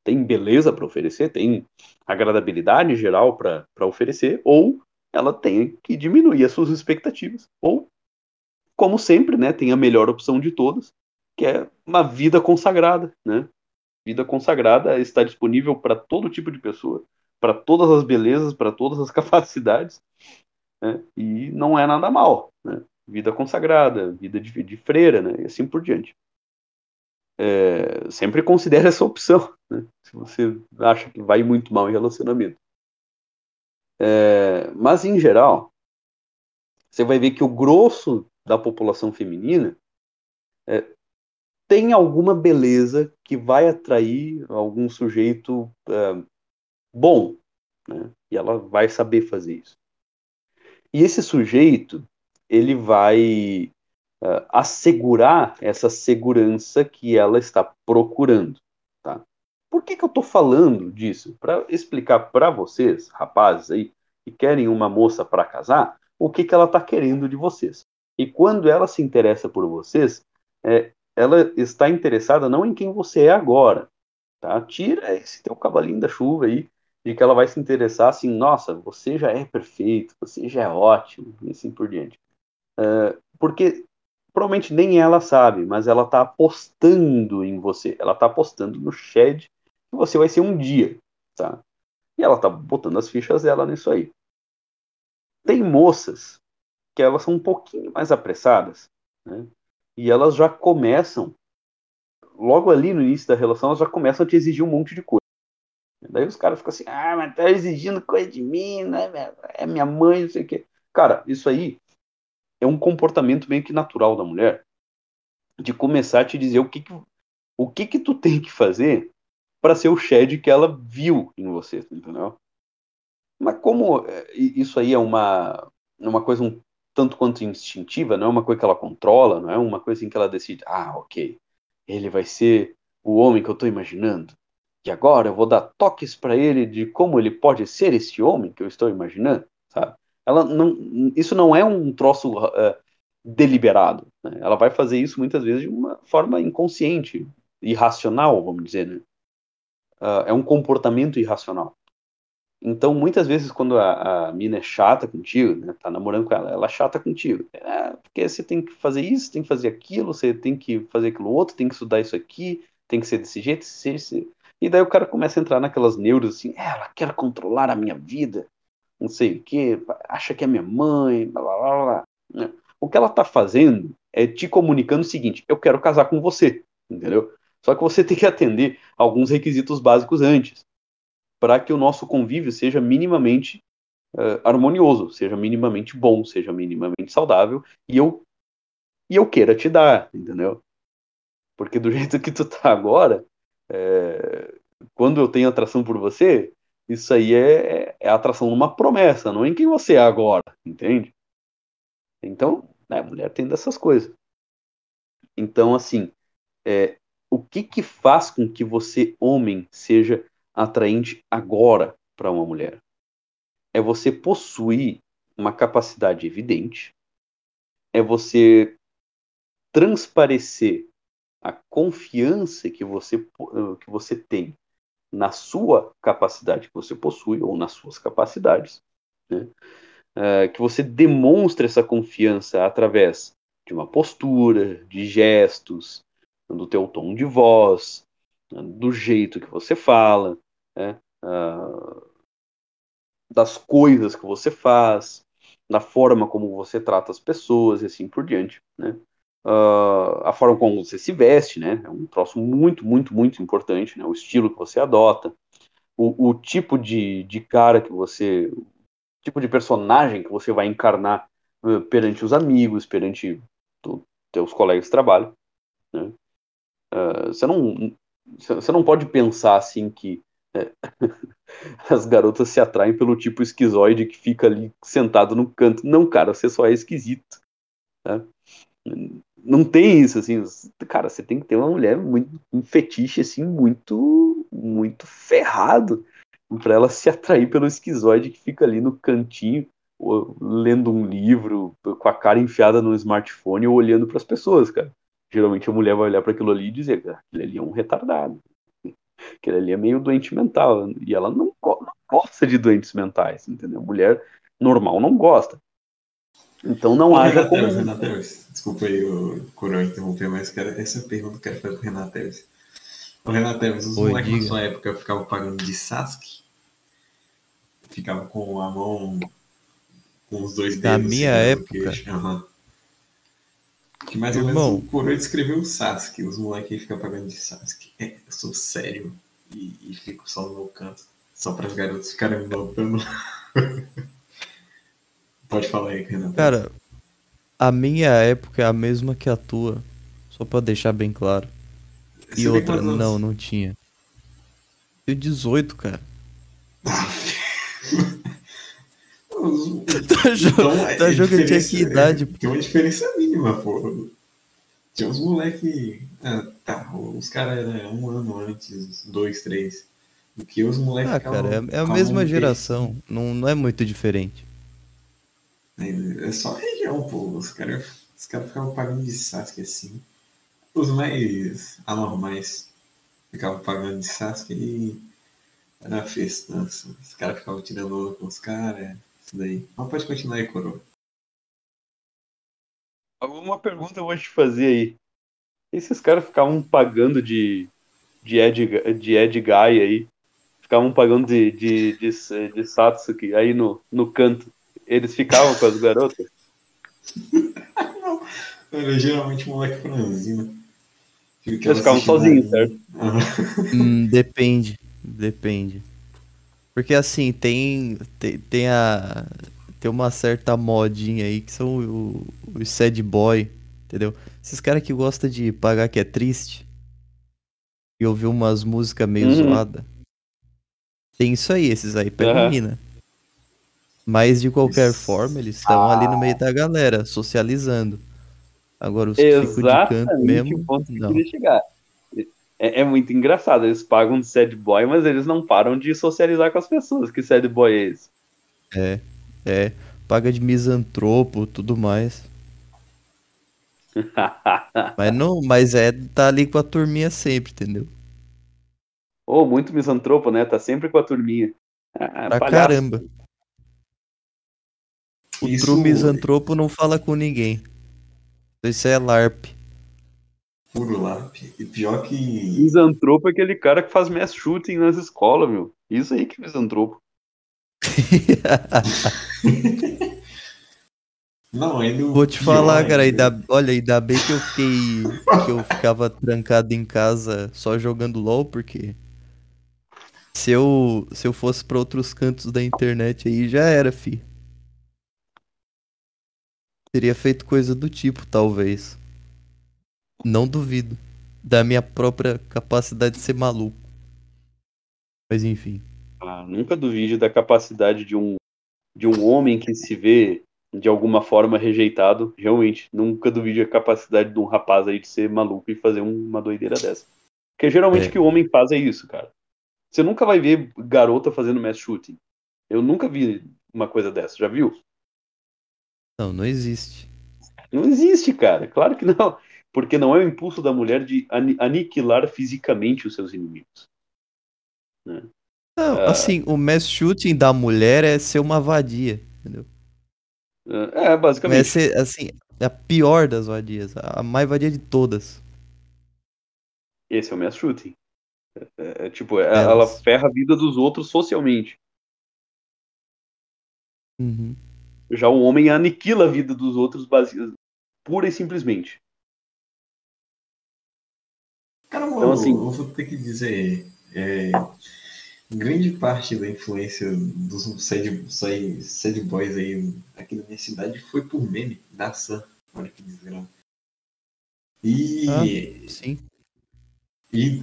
tem beleza para oferecer, tem agradabilidade geral para oferecer, ou ela tem que diminuir as suas expectativas. Ou, como sempre, né, tem a melhor opção de todas, que é uma vida consagrada. Né? Vida consagrada está disponível para todo tipo de pessoa, para todas as belezas, para todas as [laughs] capacidades, né? e não é nada mal. Né? Vida consagrada, vida de, de freira, né? e assim por diante. É, sempre considere essa opção, né? se você acha que vai muito mal em relacionamento. É, mas, em geral, você vai ver que o grosso da população feminina é, tem alguma beleza que vai atrair algum sujeito é, bom, né? e ela vai saber fazer isso. E esse sujeito, ele vai uh, assegurar essa segurança que ela está procurando. Tá? Por que, que eu estou falando disso? Para explicar para vocês, rapazes aí, que querem uma moça para casar, o que, que ela está querendo de vocês. E quando ela se interessa por vocês, é, ela está interessada não em quem você é agora. Tá? Tira esse teu cavalinho da chuva aí, de que ela vai se interessar assim, nossa, você já é perfeito, você já é ótimo, e assim por diante. Uh, porque provavelmente nem ela sabe, mas ela está apostando em você. Ela está apostando no Shed que você vai ser um dia, tá? E ela está botando as fichas dela nisso aí. Tem moças que elas são um pouquinho mais apressadas, né? E elas já começam, logo ali no início da relação, elas já começam a te exigir um monte de coisa. Daí os caras ficam assim, ah, mas tá exigindo coisa de mim, né? É minha mãe, não sei o quê. Cara, isso aí é um comportamento meio que natural da mulher de começar a te dizer o que, que o que que tu tem que fazer para ser o shed que ela viu em você, entendeu? Mas como é, isso aí é uma uma coisa um tanto quanto instintiva, não é uma coisa que ela controla, não é uma coisa em que ela decide, ah, ok, ele vai ser o homem que eu estou imaginando. E agora eu vou dar toques para ele de como ele pode ser esse homem que eu estou imaginando, sabe? ela não, isso não é um troço uh, deliberado. Né? Ela vai fazer isso muitas vezes de uma forma inconsciente, irracional, vamos dizer. Né? Uh, é um comportamento irracional. Então, muitas vezes, quando a, a mina é chata contigo, né, tá namorando com ela, ela é chata contigo. É, porque você tem que fazer isso, tem que fazer aquilo, você tem que fazer aquilo outro, tem que estudar isso aqui, tem que ser desse jeito, ser. E daí o cara começa a entrar naquelas neuras assim, ela quer controlar a minha vida, não sei o que, acha que é minha mãe, blá blá blá. blá. Né? O que ela está fazendo é te comunicando o seguinte: eu quero casar com você, entendeu? Só que você [laughs] tem que atender alguns requisitos básicos antes, para que o nosso convívio seja minimamente uh, harmonioso, seja minimamente bom, seja minimamente saudável, e eu, e eu queira te dar, entendeu? Porque do [laughs] jeito que tu tá agora, é, quando eu tenho atração por você, isso aí é, é atração numa promessa, não em quem você é agora, entende? Então, né, a mulher tem dessas coisas. Então, assim, é, o que que faz com que você, homem, seja atraente agora para uma mulher? É você possuir uma capacidade evidente, é você transparecer a confiança que você, que você tem na sua capacidade que você possui ou nas suas capacidades, né? é, que você demonstre essa confiança através de uma postura, de gestos, do teu tom de voz, do jeito que você fala, né? uh, das coisas que você faz, da forma como você trata as pessoas e assim por diante, né? uh, a forma como você se veste, né? É um troço muito, muito, muito importante, né? O estilo que você adota, o, o tipo de, de cara que você, tipo de personagem que você vai encarnar eh, perante os amigos, perante tu, teus colegas de trabalho. Né? Uh, você não você não pode pensar assim que é, [laughs] as garotas se atraem pelo tipo esquizoide que fica ali sentado no canto. Não, cara, você só é esquisito. Né? Não tem isso, assim. Cara, você tem que ter uma mulher muito um fetiche assim muito muito ferrado para ela se atrair pelo esquizoide que fica ali no cantinho lendo um livro com a cara enfiada no smartphone ou olhando para as pessoas, cara. Geralmente a mulher vai olhar para aquilo ali e dizer, que aquele ali é um retardado. Aquele ali é meio doente mental. E ela não, não gosta de doentes mentais, entendeu? Mulher normal não gosta. Então não haja como... Renateus, desculpa aí o Coroa interromper, mas quero, essa pergunta que eu quero fazer pro Renateus. Ô Renateus, os moleques na sua época ficavam pagando de Sasuke? Ficavam com a mão com os dois dedos. Na minha época. Uhum. Que mais ou menos o Coroa descreveu o Sasuke. Os moleques ficam pagando de Sasuke. É, eu sou sério e, e, fico só no meu canto. Só para as garotas ficarem me notando. [laughs] Pode falar aí, Renato. Cara, a minha época é a mesma que a tua. Só pra deixar bem claro. Você e outra, não, não tinha. Eu 18, cara. [laughs] tá jogando, então, tá jogando tinha que idade? É, tem uma diferença mínima, pô. Tinha uns moleque. Ah, tá, os caras eram um ano antes, dois, três. Do que os moleques. Ah, cara, é, é a mesma geração. Não, não é muito diferente. É, é só região, pô. Os caras os cara ficavam pagando de Sasuke assim. Os mais anormais ficavam pagando de Sasuke e era festança. Os caras ficavam tirando com os caras. Isso daí. Mas pode continuar aí, Coroa. Alguma pergunta eu vou te fazer aí. Esses caras ficavam pagando de, de, Ed, de Ed Guy aí. Ficavam pagando de, de, de, de Satsuki aí no, no canto. Eles ficavam com as garotas? [laughs] Não. Era geralmente moleque franzino. Eles ficavam sozinhos, certo? hum, depende. Depende. Porque assim, tem, tem, tem a. Tem uma certa modinha aí que são os sad boy, entendeu? Esses caras que gostam de pagar que é triste e ouvir umas músicas meio uhum. zoadas. Tem isso aí, esses aí pegam uhum. mina. Mas de qualquer forma, eles estão ah. ali no meio da galera, socializando. Agora os que ficam de canto mesmo. O ponto não. Que chegar é, é, muito engraçado. Eles pagam de sad boy, mas eles não param de socializar com as pessoas. Que sad boy é esse? É, é. Paga de misantropo, tudo mais. [laughs] mas não, mas é tá ali com a turminha sempre, entendeu? Oh, muito misantropo, né? Tá sempre com a turminha. Ah, pra palhaço. caramba. O Isso... true misantropo não fala com ninguém. Isso é LARP. Puro lápis. E pior que. Misantropo é aquele cara que faz mass shooting nas escolas, meu. Isso aí que é misantropo. [laughs] Não, ele Vou te falar, cara, ainda, olha, ainda bem que eu fiquei. que eu ficava trancado em casa só jogando LOL, porque. Se eu, se eu fosse para outros cantos da internet aí, já era, fi. Teria feito coisa do tipo, talvez. Não duvido da minha própria capacidade de ser maluco. Mas enfim. Ah, nunca duvide da capacidade de um de um homem que se vê de alguma forma rejeitado. Realmente, nunca duvide da capacidade de um rapaz aí de ser maluco e fazer uma doideira dessa. Porque geralmente é. o que o homem faz é isso, cara. Você nunca vai ver garota fazendo mass shooting. Eu nunca vi uma coisa dessa, já viu? Não, não existe. Não existe, cara. Claro que não porque não é o impulso da mulher de aniquilar fisicamente os seus inimigos. Né? Não, ah, assim, o mass shooting da mulher é ser uma vadia, entendeu? É, basicamente. É ser, assim, a pior das vadias, a mais vadia de todas. Esse é o mass shooting. É, é, é tipo, é, ela ferra a vida dos outros socialmente. Uhum. Já o homem aniquila a vida dos outros base... pura e simplesmente. Cara, então, assim, eu vou ter que dizer. É, grande parte da influência dos sad, sad, sad boys aí aqui na minha cidade foi por meme da Sam. Olha que desgraça. E. Ah, sim. E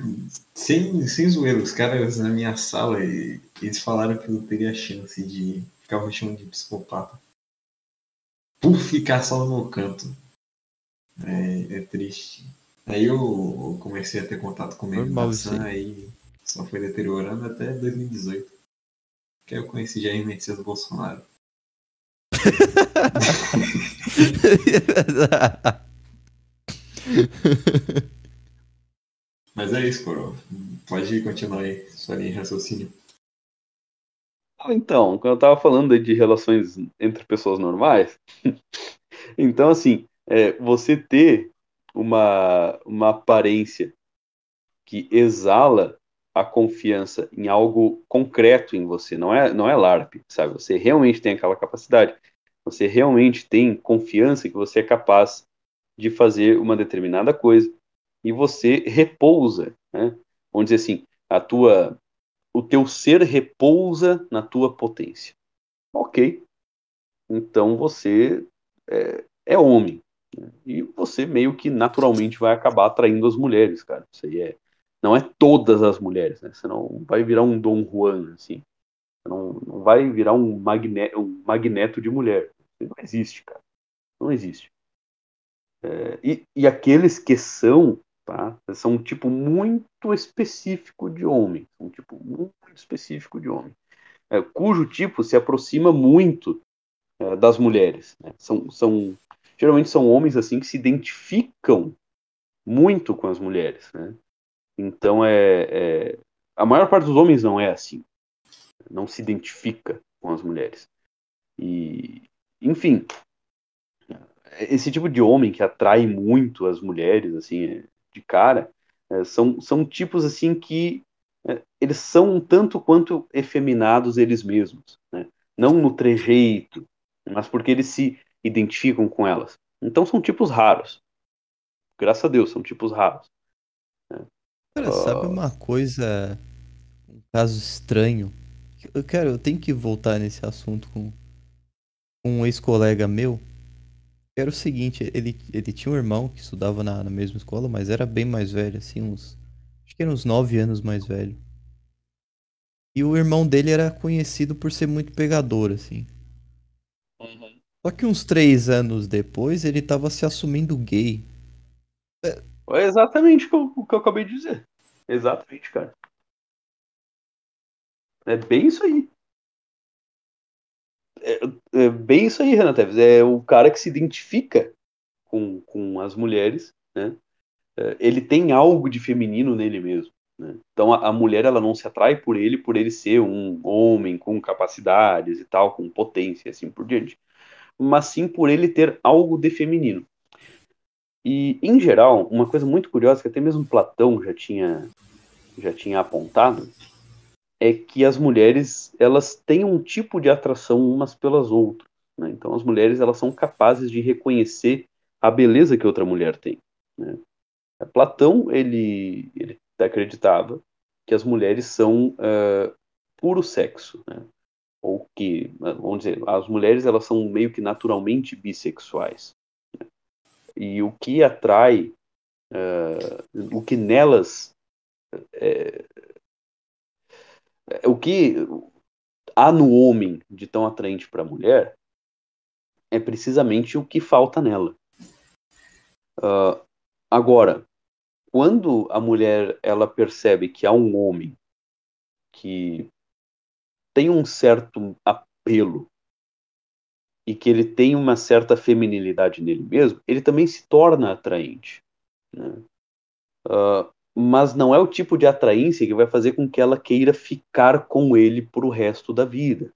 sem, sem zoeira, os caras na minha sala, eles falaram que eu teria chance de ficar chamando de psicopata. Por ficar só no meu canto. É, é triste. Aí eu comecei a ter contato com meditação, aí só foi deteriorando até 2018. Que aí eu conheci Jair Messias Bolsonaro. [laughs] Mas é isso, Coro. Pode continuar aí, sua linha de raciocínio. Então, quando eu tava falando de relações entre pessoas normais, [laughs] então assim, é, você ter uma, uma aparência que exala a confiança em algo concreto em você, não é, não é LARP, sabe? Você realmente tem aquela capacidade, você realmente tem confiança que você é capaz de fazer uma determinada coisa e você repousa, né? Vamos dizer assim, a tua, o teu ser repousa na tua potência. Ok, então você é, é homem, E você meio que naturalmente vai acabar atraindo as mulheres, cara. Isso aí é. Não é todas as mulheres, né? Você não vai virar um Dom Juan, assim. Você não, não vai virar um, magne, um magneto de mulher. Isso não existe, cara. Não existe. É, e, e aqueles que são, tá? São um tipo muito específico de homem. Um tipo muito específico de homem. É, cujo tipo se aproxima muito é, das mulheres. Né? São, são geralmente são homens assim que se identificam muito com as mulheres, né? Então é, é, a maior parte dos homens não é assim, não se identifica com as mulheres. E enfim, esse tipo de homem que atrai muito as mulheres assim de cara é, são, são tipos assim que é, eles são um tanto quanto efeminados eles mesmos, né? não no trejeito, mas porque eles se identificam com elas. Então são tipos raros. Graças a Deus, são tipos raros. Né? Cara, uh... sabe uma coisa, um caso estranho? Eu quero, eu tenho que voltar nesse assunto com, com um ex-colega meu. Era o seguinte, ele, ele tinha um irmão que estudava na, na mesma escola, mas era bem mais velho, assim, uns. Acho que era uns 9 anos mais velho. E o irmão dele era conhecido por ser muito pegador, assim. Só que uns três anos depois ele tava se assumindo gay. É, é exatamente o que, eu, o que eu acabei de dizer. Exatamente, cara. É bem isso aí. É, é bem isso aí, Renan Teves. É o cara que se identifica com, com as mulheres, né? É, ele tem algo de feminino nele mesmo. Né? Então a, a, mulher ela não se atrai por ele por ele ser um homem com capacidades e tal, com potência, assim por diante mas sim por ele ter algo de feminino. E, em geral, uma coisa muito curiosa, que até mesmo Platão já tinha, já tinha apontado, é que as mulheres elas têm um tipo de atração umas pelas outras. Né? Então, as mulheres elas são capazes de reconhecer a beleza que outra mulher tem. Né? Platão ele, ele acreditava que as mulheres são uh, puro sexo. Né? Ou que, vamos dizer, as mulheres elas são meio que naturalmente bissexuais. Né? E o que atrai, uh, o que nelas, é, é, o que há no homem de tão atraente para a mulher é precisamente o que falta nela. Uh, agora, quando a mulher ela percebe que há um homem que tem um certo apelo e que ele tem uma certa feminilidade nele mesmo, ele também se torna atraente. Né? Uh, mas não é o tipo de atraência que vai fazer com que ela queira ficar com ele para o resto da vida.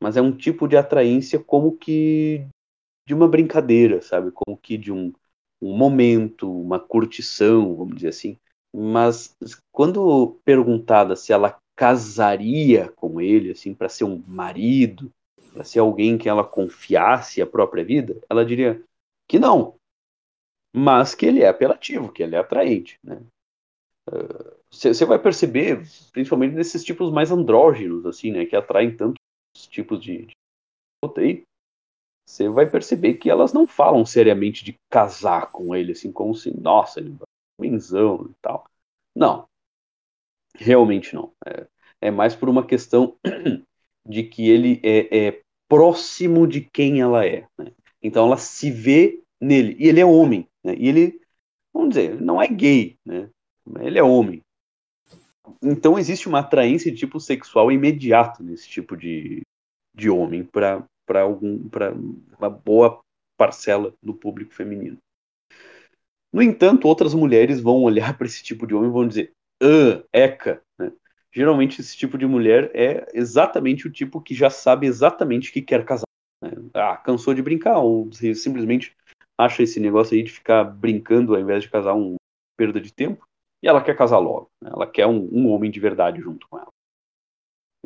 Mas é um tipo de atraência como que de uma brincadeira, sabe? Como que de um, um momento, uma curtição, vamos dizer assim. Mas quando perguntada se ela casaria com ele, assim, para ser um marido, para ser alguém que ela confiasse a própria vida, ela diria que não, mas que ele é apelativo, que ele é atraente, né? Você vai perceber, principalmente nesses tipos mais andrógenos, assim, né, que atraem tantos tipos de, de você vai perceber que elas não falam seriamente de casar com ele, assim, como se, nossa, ele é menzão e tal. Não, realmente não. É, é mais por uma questão [clears throat] de que ele é, é próximo de quem ela é. Né? Então ela se vê nele. E ele é homem. Né? E ele, vamos dizer, não é gay. Né? Ele é homem. Então existe uma atraência de tipo sexual imediato nesse tipo de, de homem para uma boa parcela do público feminino. No entanto, outras mulheres vão olhar [laughs] para esse tipo de homem e vão dizer: "Ah, eca", né? geralmente esse tipo de mulher é exatamente o tipo que já sabe exatamente que quer casar. Né? Ah, cansou de brincar, ou simplesmente acha esse negócio aí de ficar brincando ao invés de casar um perda de tempo, e ela quer casar logo. Né? Ela quer um, um, homem de verdade junto com ela.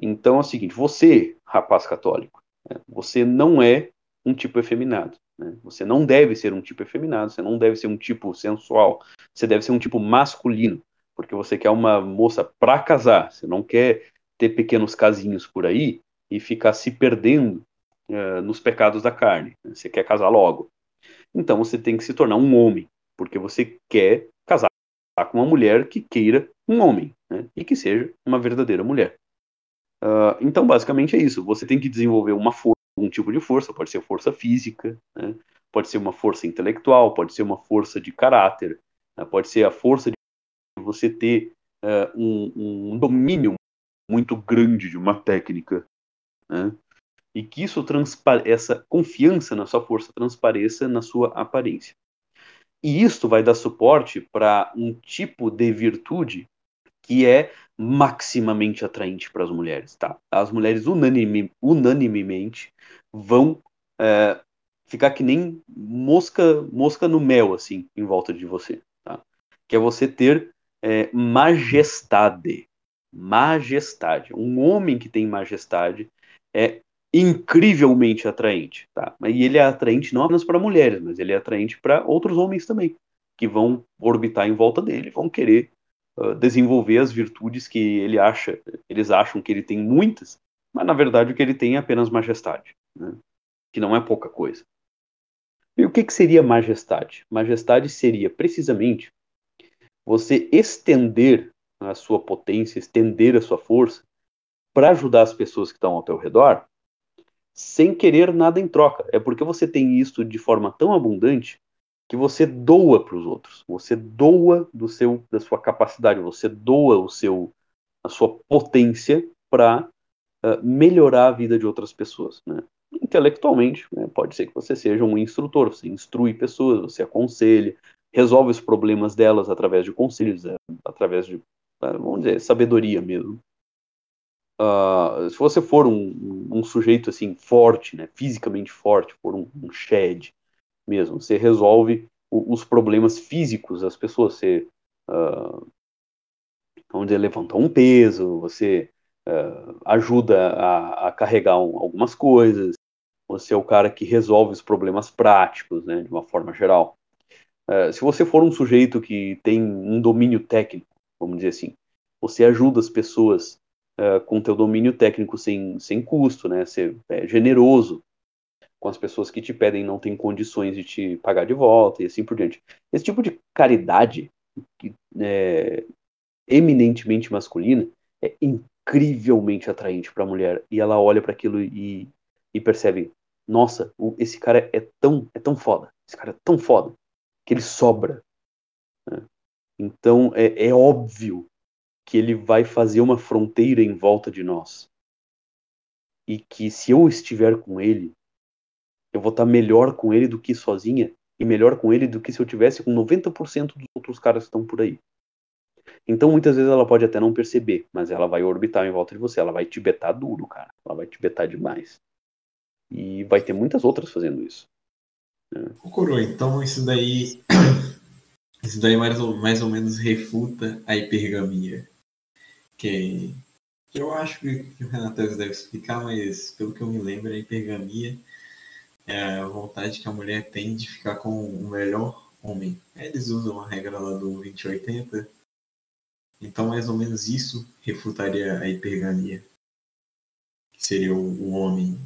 Então é o seguinte, você, rapaz católico, né? você não é um tipo efeminado. Né? Você não deve ser um tipo efeminado, você não deve ser um tipo sensual, você deve ser um tipo masculino porque você quer uma moça para casar, você não quer ter pequenos casinhos por aí e ficar se perdendo uh, nos pecados da carne. Né? Você quer casar logo. Então você tem que se tornar um homem, porque você quer casar com uma mulher que queira um homem né? e que seja uma verdadeira mulher. Uh, então, basicamente é isso. Você tem que desenvolver uma força, um tipo de força, pode ser força física, né? pode ser uma força intelectual, pode ser uma força de caráter, né? pode ser a força de você ter uh, um, um, domínio muito grande de uma técnica, né? e que isso essa confiança na sua força transpareça na sua aparência. E isto vai dar suporte para um tipo de virtude que é maximamente atraente para as mulheres, tá? As mulheres unanime, unanimemente vão é, ficar que nem mosca mosca no mel assim em volta de você, tá? Que é você ter é, majestade. Majestade. Um homem que tem majestade é incrivelmente atraente, tá? E ele é atraente não apenas para mulheres, mas ele é atraente para outros homens também, que vão orbitar em volta dele, vão querer uh, desenvolver as virtudes que ele acha, eles acham que ele tem muitas, mas na verdade o que ele tem é apenas majestade, né? que não é pouca coisa. E o que, que seria majestade? Majestade seria precisamente você estender a sua potência, estender a sua força para ajudar as pessoas que estão ao teu redor, sem querer nada em troca. É porque você tem isso de forma tão abundante que você doa para os outros. Você doa do seu da sua capacidade, você doa o seu a sua potência para uh, melhorar a vida de outras pessoas, né? Intelectualmente, né, pode ser que você seja um instrutor, você instrui pessoas, você aconselha, resolve os problemas delas através de conselhos, é, através de, é, vamos dizer, sabedoria mesmo. Uh, se você for um, um, sujeito assim forte, né, fisicamente forte, for um, um shed mesmo, você resolve o, os problemas físicos das pessoas. Você, uh, vamos dizer, levantar um peso, você uh, ajuda a, a carregar um, algumas coisas. Você é o cara que resolve os problemas práticos, né, de uma forma geral. É, se você for um sujeito que tem um domínio técnico, vamos dizer assim, você ajuda as pessoas uh, com teu domínio técnico sem, sem custo, né? Ser é, generoso com as pessoas que te pedem não tem condições de te pagar de volta e assim por diante. Esse tipo de caridade que é eminentemente masculina é incrivelmente atraente para a mulher e ela olha para aquilo e, e percebe, nossa, esse cara é tão é tão foda, esse cara é tão foda que ele sobra. Né? Então é, é óbvio que ele vai fazer uma fronteira em volta de nós. E que se eu estiver com ele, eu vou estar melhor com ele do que sozinha, e melhor com ele do que se eu tivesse com 90% dos outros caras que estão por aí. Então muitas vezes ela pode até não perceber, mas ela vai orbitar em volta de você, ela vai te betar duro, cara. Ela vai te betar demais. E vai ter muitas outras fazendo isso. O Coroa, então isso daí. [coughs] Isso daí mais ou, mais ou menos refuta a hipergamia. Que eu acho que o Renato deve explicar, mas pelo que eu me lembro, a hipergamia é a vontade que a mulher tem de ficar com o melhor homem. Eles usam a regra lá do 2080, Então, mais ou menos isso refutaria a hipergamia. Seria o, o homem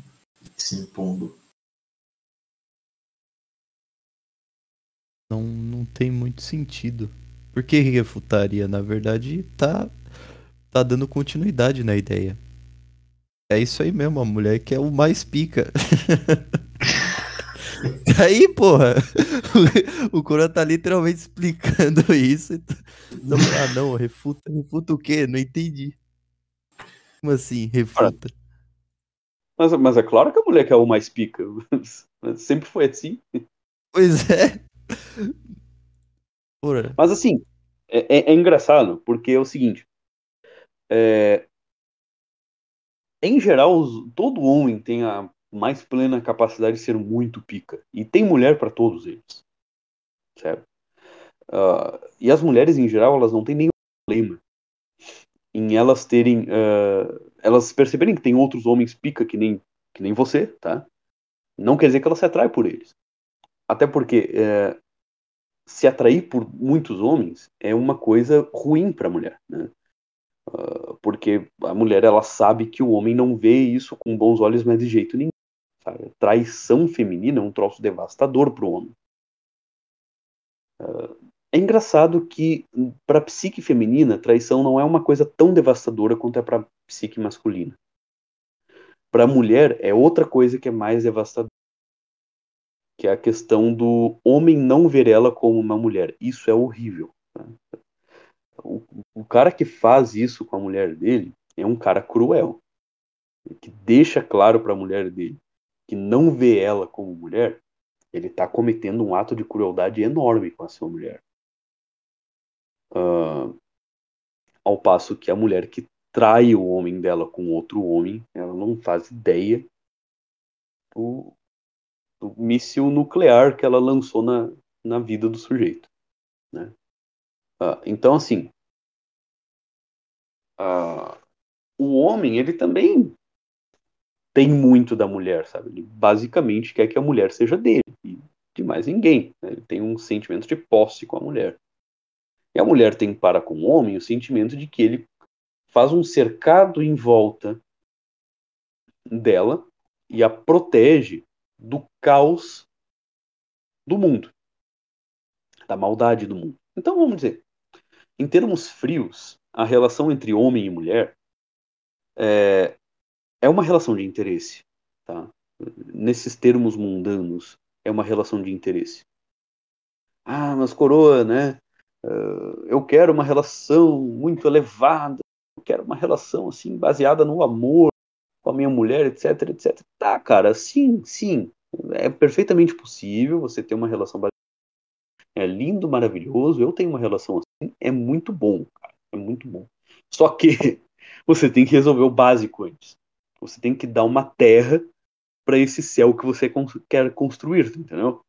se impondo. Não, não tem muito sentido. Por que refutaria? Na verdade, tá, tá dando continuidade na ideia. É isso aí mesmo, a mulher que é o mais pica. [laughs] aí, porra, o, Cora tá literalmente explicando isso. Então, ah, não, refuta, refuta o quê? Não entendi. Como assim, refuta? Mas, mas é claro que a mulher que é o mais pica. [laughs] Sempre foi assim. Pois é. Mas assim, é, é, é, engraçado, porque é o seguinte. É, em geral, todo homem tem a mais plena capacidade de ser muito pica. E tem mulher para todos eles. Certo? Uh, e as mulheres, em geral, elas não têm nenhum problema em elas terem. Uh, elas perceberem que tem outros homens pica que nem, que nem você, tá? Não quer dizer que ela se atrai por eles. Até porque uh, se atrair por muitos homens é uma coisa ruim para a mulher, né? Uh, porque a mulher ela sabe que o homem não vê isso com bons olhos, mas de jeito nenhum. Sabe? Traição feminina é um troço devastador para o homem. Uh, é engraçado que para a psique feminina, traição não é uma coisa tão devastadora quanto é para a psique masculina. Para a mulher é outra coisa que é mais devastadora, que é a questão do homem não ver ela como uma mulher. Isso é horrível. Né? O, o cara que faz isso com a mulher dele é um cara cruel, que deixa claro para a mulher dele que não vê ela como mulher, ele está cometendo um ato de crueldade enorme com a sua mulher. Uh, ao passo que a mulher que trai o homem dela com outro homem, ela não faz ideia do, do míssil nuclear que ela lançou na, na vida do sujeito. Né? Uh, então, assim, uh, o homem, ele também tem muito da mulher, sabe? Ele basicamente quer que a mulher seja dele e de mais ninguém. Né? Ele tem um sentimento de posse com a mulher. E a mulher tem para com o homem o sentimento de que ele faz um cercado em volta dela e a protege do caos do mundo, da maldade do mundo. Então vamos dizer, em termos frios, a relação entre homem e mulher é, é uma relação de interesse, tá? Nesses termos mundanos, é uma relação de interesse. Ah, mas coroa, né? Uh, eu quero uma relação muito elevada, eu quero uma relação assim baseada no amor minha mulher, etc, etc. Tá, cara, sim, sim, é perfeitamente possível você ter uma relação. É lindo, maravilhoso. Eu tenho uma relação assim, é muito bom, cara, é muito bom. Só que [laughs] você tem que resolver o básico antes. Você tem que dar uma terra para esse céu que você quer construir, entendeu?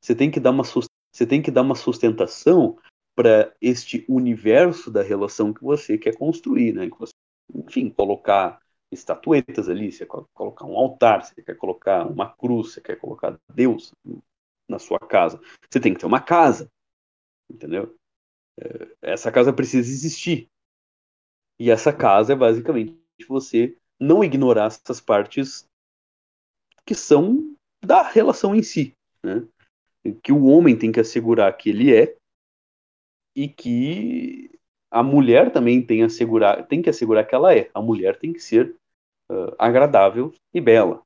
Você tem que dar uma você tem que dar uma sustentação para este universo da relação que você quer construir, né? Você, enfim, colocar estatuetas ali, você quer colocar um altar, você quer colocar uma cruz, você quer colocar Deus na sua casa. Você tem que ter uma casa, entendeu? É, essa casa precisa existir. E essa casa é basicamente você não ignorar essas partes que são da relação em si, né? Que o homem tem que assegurar que ele é e que a mulher também tem, assegurar, tem que assegurar que ela é. A mulher tem que ser uh, agradável e bela.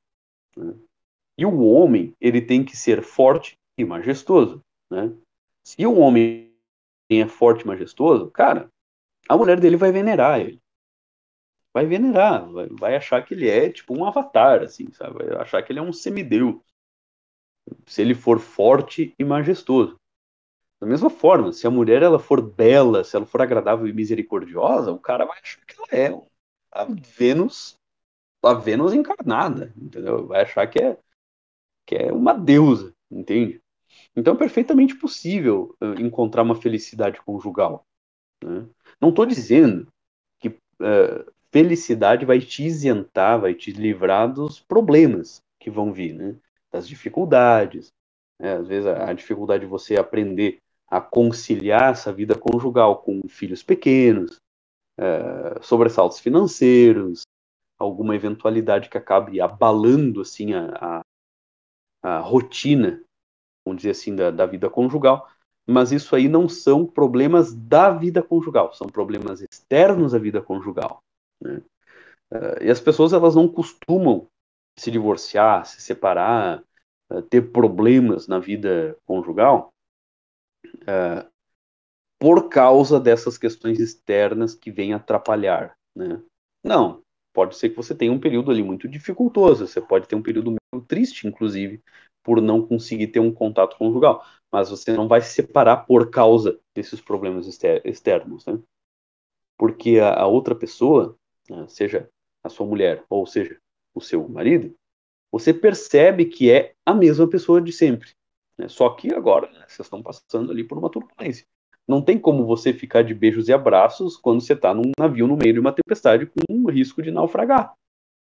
Né? E o homem ele tem que ser forte e majestoso. Né? Se o homem é forte e majestoso, cara, a mulher dele vai venerar ele vai venerar, vai, vai achar que ele é tipo um avatar, assim, sabe? Vai achar que ele é um semideus. Se ele for forte e majestoso. Da mesma forma, se a mulher ela for bela, se ela for agradável e misericordiosa, o cara vai achar que ela é a Vênus, a Vênus encarnada, entendeu? Vai achar que é que é uma deusa, entende? Então é perfeitamente possível uh, encontrar uma felicidade conjugal. Né? Não estou dizendo que uh, felicidade vai te isentar, vai te livrar dos problemas que vão vir, né? Das dificuldades. Né? Às vezes a, dificuldade de você aprender a conciliar essa vida conjugal com filhos pequenos, é, sobressaltos financeiros, alguma eventualidade que acabe abalando assim a, a, a rotina, vamos dizer assim, da, da, vida conjugal. Mas isso aí não são problemas da vida conjugal, são problemas externos à vida conjugal. Né? Uh, e as pessoas elas não costumam se divorciar, se separar, uh, ter problemas na vida conjugal uh, por causa dessas questões externas que vêm atrapalhar. Né? Não, pode ser que você tenha um período ali muito dificultoso, você pode ter um período meio triste, inclusive, por não conseguir ter um contato conjugal, mas você não vai se separar por causa desses problemas externos, né? Porque a, a outra pessoa, né, seja a sua mulher ou seja o seu marido, você percebe que é a mesma pessoa de sempre. Né? Só que agora né, vocês estão passando ali por uma turbulência. Não tem como você ficar de beijos e abraços quando você está num navio no meio de uma tempestade com um risco de naufragar.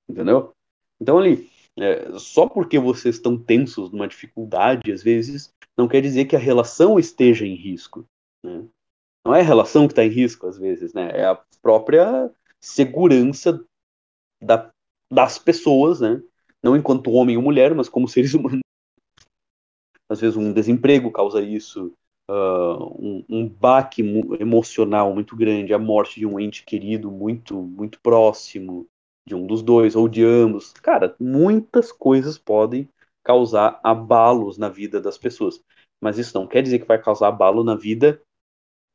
Entendeu? Então, ali, é, só porque vocês estão tensos numa dificuldade, às vezes, não quer dizer que a relação esteja em risco. Né? Não é a relação que está em risco, às vezes, né? É a própria segurança da, das pessoas, né? Não enquanto homem ou mulher, mas como seres [laughs] humanos. Às vezes um desemprego causa isso, uh, um, um baque emocional muito grande, a morte de um ente querido muito, muito próximo de um dos dois ou de ambos. Cara, muitas coisas podem causar abalos na vida das pessoas. Mas isso não quer dizer que vai causar abalo na vida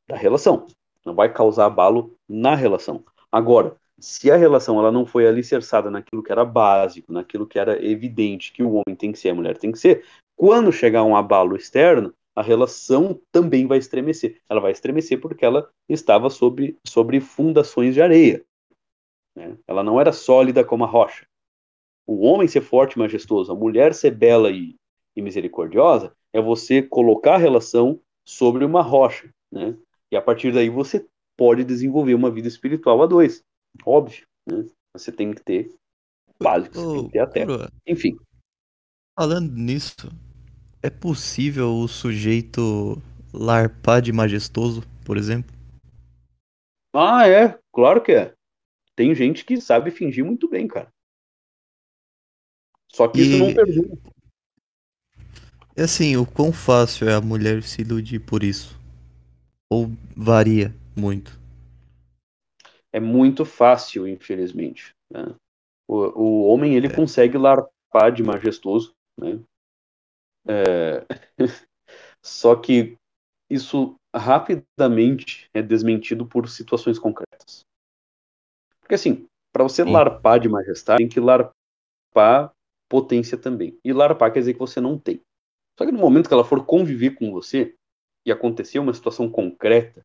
da relação. Não vai causar abalo na relação. Agora, se a relação ela não foi alicerçada naquilo que era básico, naquilo que era evidente que o homem tem que ser, a mulher tem que ser, quando chegar um abalo externo, a relação também vai estremecer. Ela vai estremecer porque ela estava sobre, sobre fundações de areia. Né? Ela não era sólida como a rocha. O homem ser forte e majestoso, a mulher ser bela e, e misericordiosa, é você colocar a relação sobre uma rocha. Né? E a partir daí você pode desenvolver uma vida espiritual a dois. Óbvio. Né? Você tem que ter básico, você tem que ter a terra. Enfim. Falando nisso, é possível o sujeito larpar de majestoso, por exemplo? Ah, é, claro que é. Tem gente que sabe fingir muito bem, cara. Só que e... isso não perdura. É assim, o quão fácil é a mulher se iludir por isso? Ou varia muito? É muito fácil, infelizmente. Né? O, o homem ele é. consegue larpar de majestoso, né? É... [laughs] Só que isso rapidamente é desmentido por situações concretas. Porque assim, para você Sim. larpar de majestade, tem que larpar potência também. E larpar quer dizer que você não tem. Só que no momento que ela for conviver com você e acontecer uma situação concreta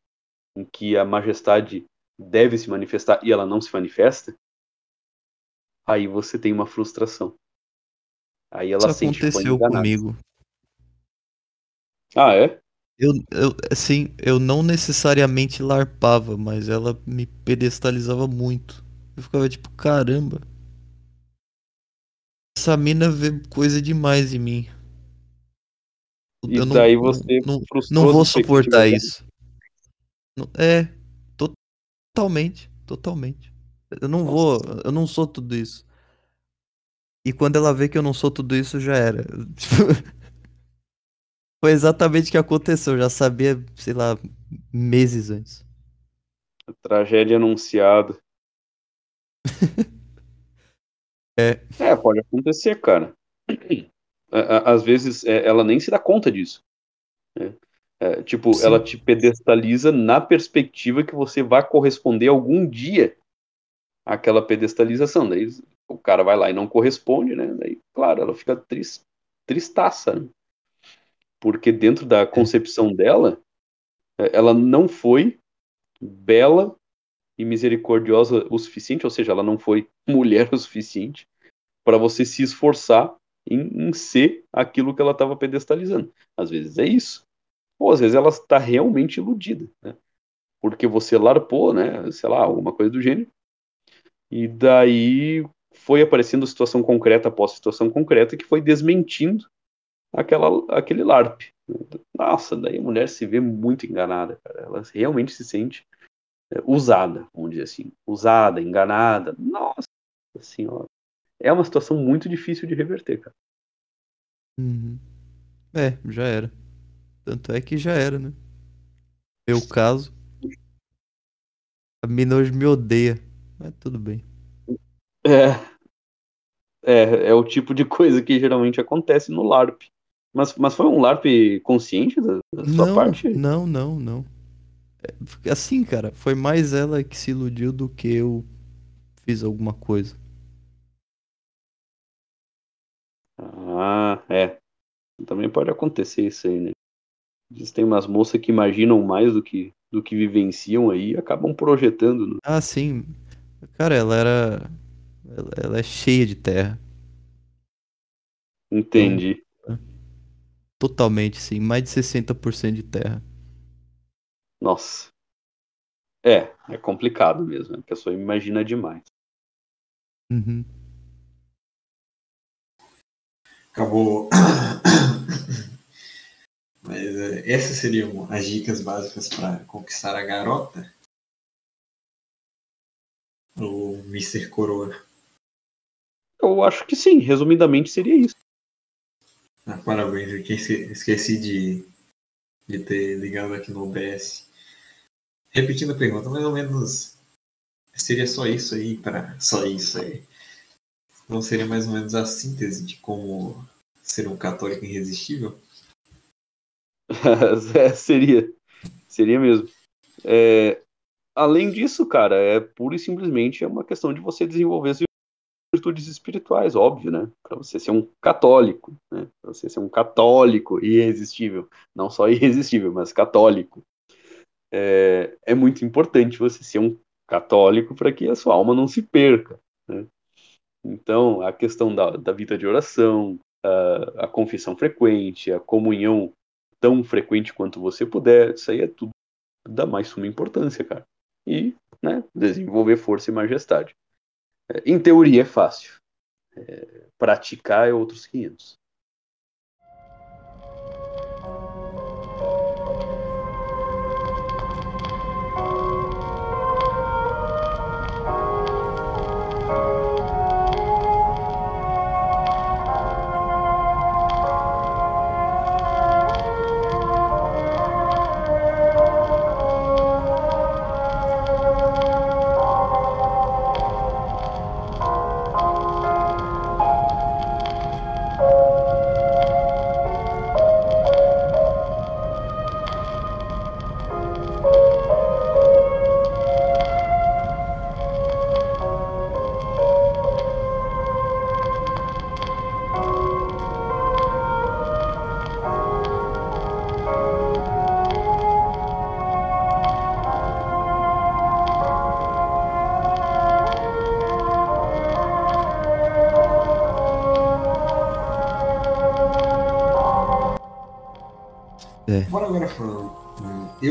em que a majestade deve se manifestar e ela não se manifesta, aí você tem uma frustração. Aí ela Isso aconteceu comigo. Ah, é? Eu, eu, assim, eu não necessariamente larpava, mas ela me pedestalizava muito. Eu ficava tipo, caramba. Essa mina vê coisa demais em mim. E eu daí não, você não, não vou suportar isso. É, totalmente, totalmente. Eu não vou, eu não sou tudo isso. E quando ela vê que eu não sou tudo isso, já era. [laughs] Foi exatamente o que aconteceu. Eu já sabia, sei lá, meses antes. A tragédia anunciada. [laughs] é. É, pode acontecer, cara. Às vezes é, ela nem se dá conta disso. Né? É, tipo, Sim. ela te pedestaliza na perspectiva que você vai corresponder algum dia àquela pedestalização. Daí o cara vai lá e não corresponde, né? Daí, claro, ela fica trist, tristaça. Né? porque dentro da concepção dela, é, ela não foi bela e misericordiosa o suficiente, ou seja, ela não foi [laughs] mulher o suficiente para você se esforçar em, em ser aquilo que ela estava pedestalizando. Às vezes é isso. Ou às vezes ela está realmente iludida, né? Porque você larpou, né? Sei lá, alguma coisa do gênero. E daí foi aparecendo situação concreta após situação concreta que foi desmentindo aquela, aquele LARP. Nossa, daí a mulher se vê muito enganada, cara. Ela realmente se sente é, usada, vamos dizer assim. Usada, enganada. Nossa senhora. É uma situação muito difícil de reverter, cara. Uhum. É, já era. Tanto é que já era, né? Meu caso. A mina hoje me odeia. Mas tudo bem. É. É, é o tipo de coisa que geralmente acontece no LARP. Mas, mas foi um LARP consciente da, da sua não, parte? Não, não, não. É, assim, cara, foi mais ela que se iludiu do que eu fiz alguma coisa. Ah, é. Também pode acontecer isso aí, né? Existem umas moças que imaginam mais do que, do que vivenciam aí e acabam projetando. Né? Ah, sim. Cara, ela era. Ela, ela é cheia de terra. Entendi. Então, totalmente, sim. Mais de 60% de terra. Nossa. É, é complicado mesmo. A pessoa imagina demais. Uhum. Acabou. [coughs] Mas é, essas seriam as dicas básicas para conquistar a garota? O Mr. Coroa. Eu acho que sim, resumidamente seria isso. Ah, parabéns, eu esqueci, de, de ter ligado aqui no OBS. Repetindo a pergunta, mais ou menos seria só isso aí para só isso aí. Então seria mais ou menos a síntese de como ser um católico irresistível? [laughs] é, seria. Seria mesmo. É, além disso, cara, é pura e simplesmente é uma questão de você desenvolver virtudes espirituais, óbvio, né? Para você ser um católico, né? Para você ser um católico irresistível, não só [laughs] irresistível, mas católico. É, é muito importante você ser um católico para que a sua alma não se perca, né? Então, a questão da, da vida de oração, a, a confissão frequente, a comunhão tão frequente quanto você puder, isso aí é tudo da mais suma importância, cara. E, né, desenvolver força e majestade. Em teoria é fácil. É, praticar é outros 500.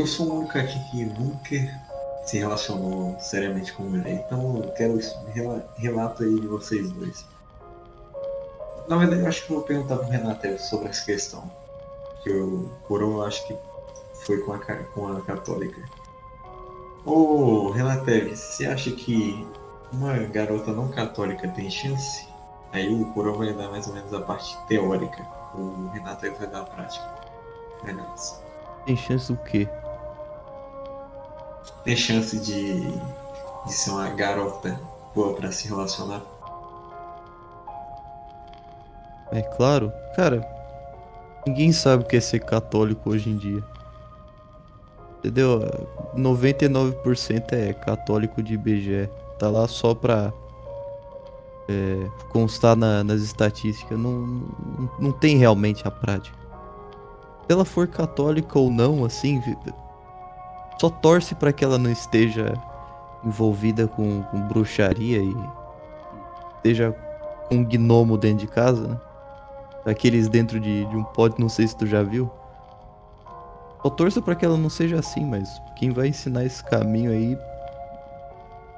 Eu sou o único aqui que nunca se relacionou seriamente com mulher, então eu quero relato aí de vocês dois. Na verdade, eu acho que vou perguntar pro Renato sobre essa questão. Que o Coro acho que foi com a, com a católica. Ô, Renato, você acha que uma garota não católica tem chance? Aí o Coro vai dar mais ou menos a parte teórica. O Renato vai dar a prática. Renato. Tem chance do quê? Tem chance de, de ser uma garota boa para se relacionar? É claro, cara. Ninguém sabe o que é ser católico hoje em dia. Entendeu? 99% é católico de IBGE. Tá lá só pra é, constar na, nas estatísticas. Não, não, não tem realmente a prática. Se ela for católica ou não, assim, só torce para que ela não esteja envolvida com, com bruxaria e esteja com um gnomo dentro de casa, né? Daqueles dentro de, de um pote, não sei se tu já viu. Só torça para que ela não seja assim, mas quem vai ensinar esse caminho aí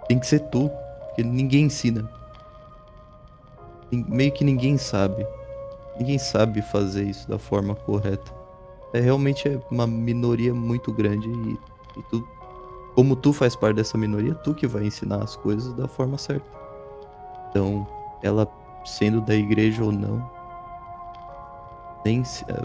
tem que ser tu, porque ninguém ensina. Meio que ninguém sabe. Ninguém sabe fazer isso da forma correta. é realmente é uma minoria muito grande e, e tu, como tu faz parte dessa minoria, tu que vai ensinar as coisas da forma certa. Então, ela sendo da igreja ou não, nem se, é,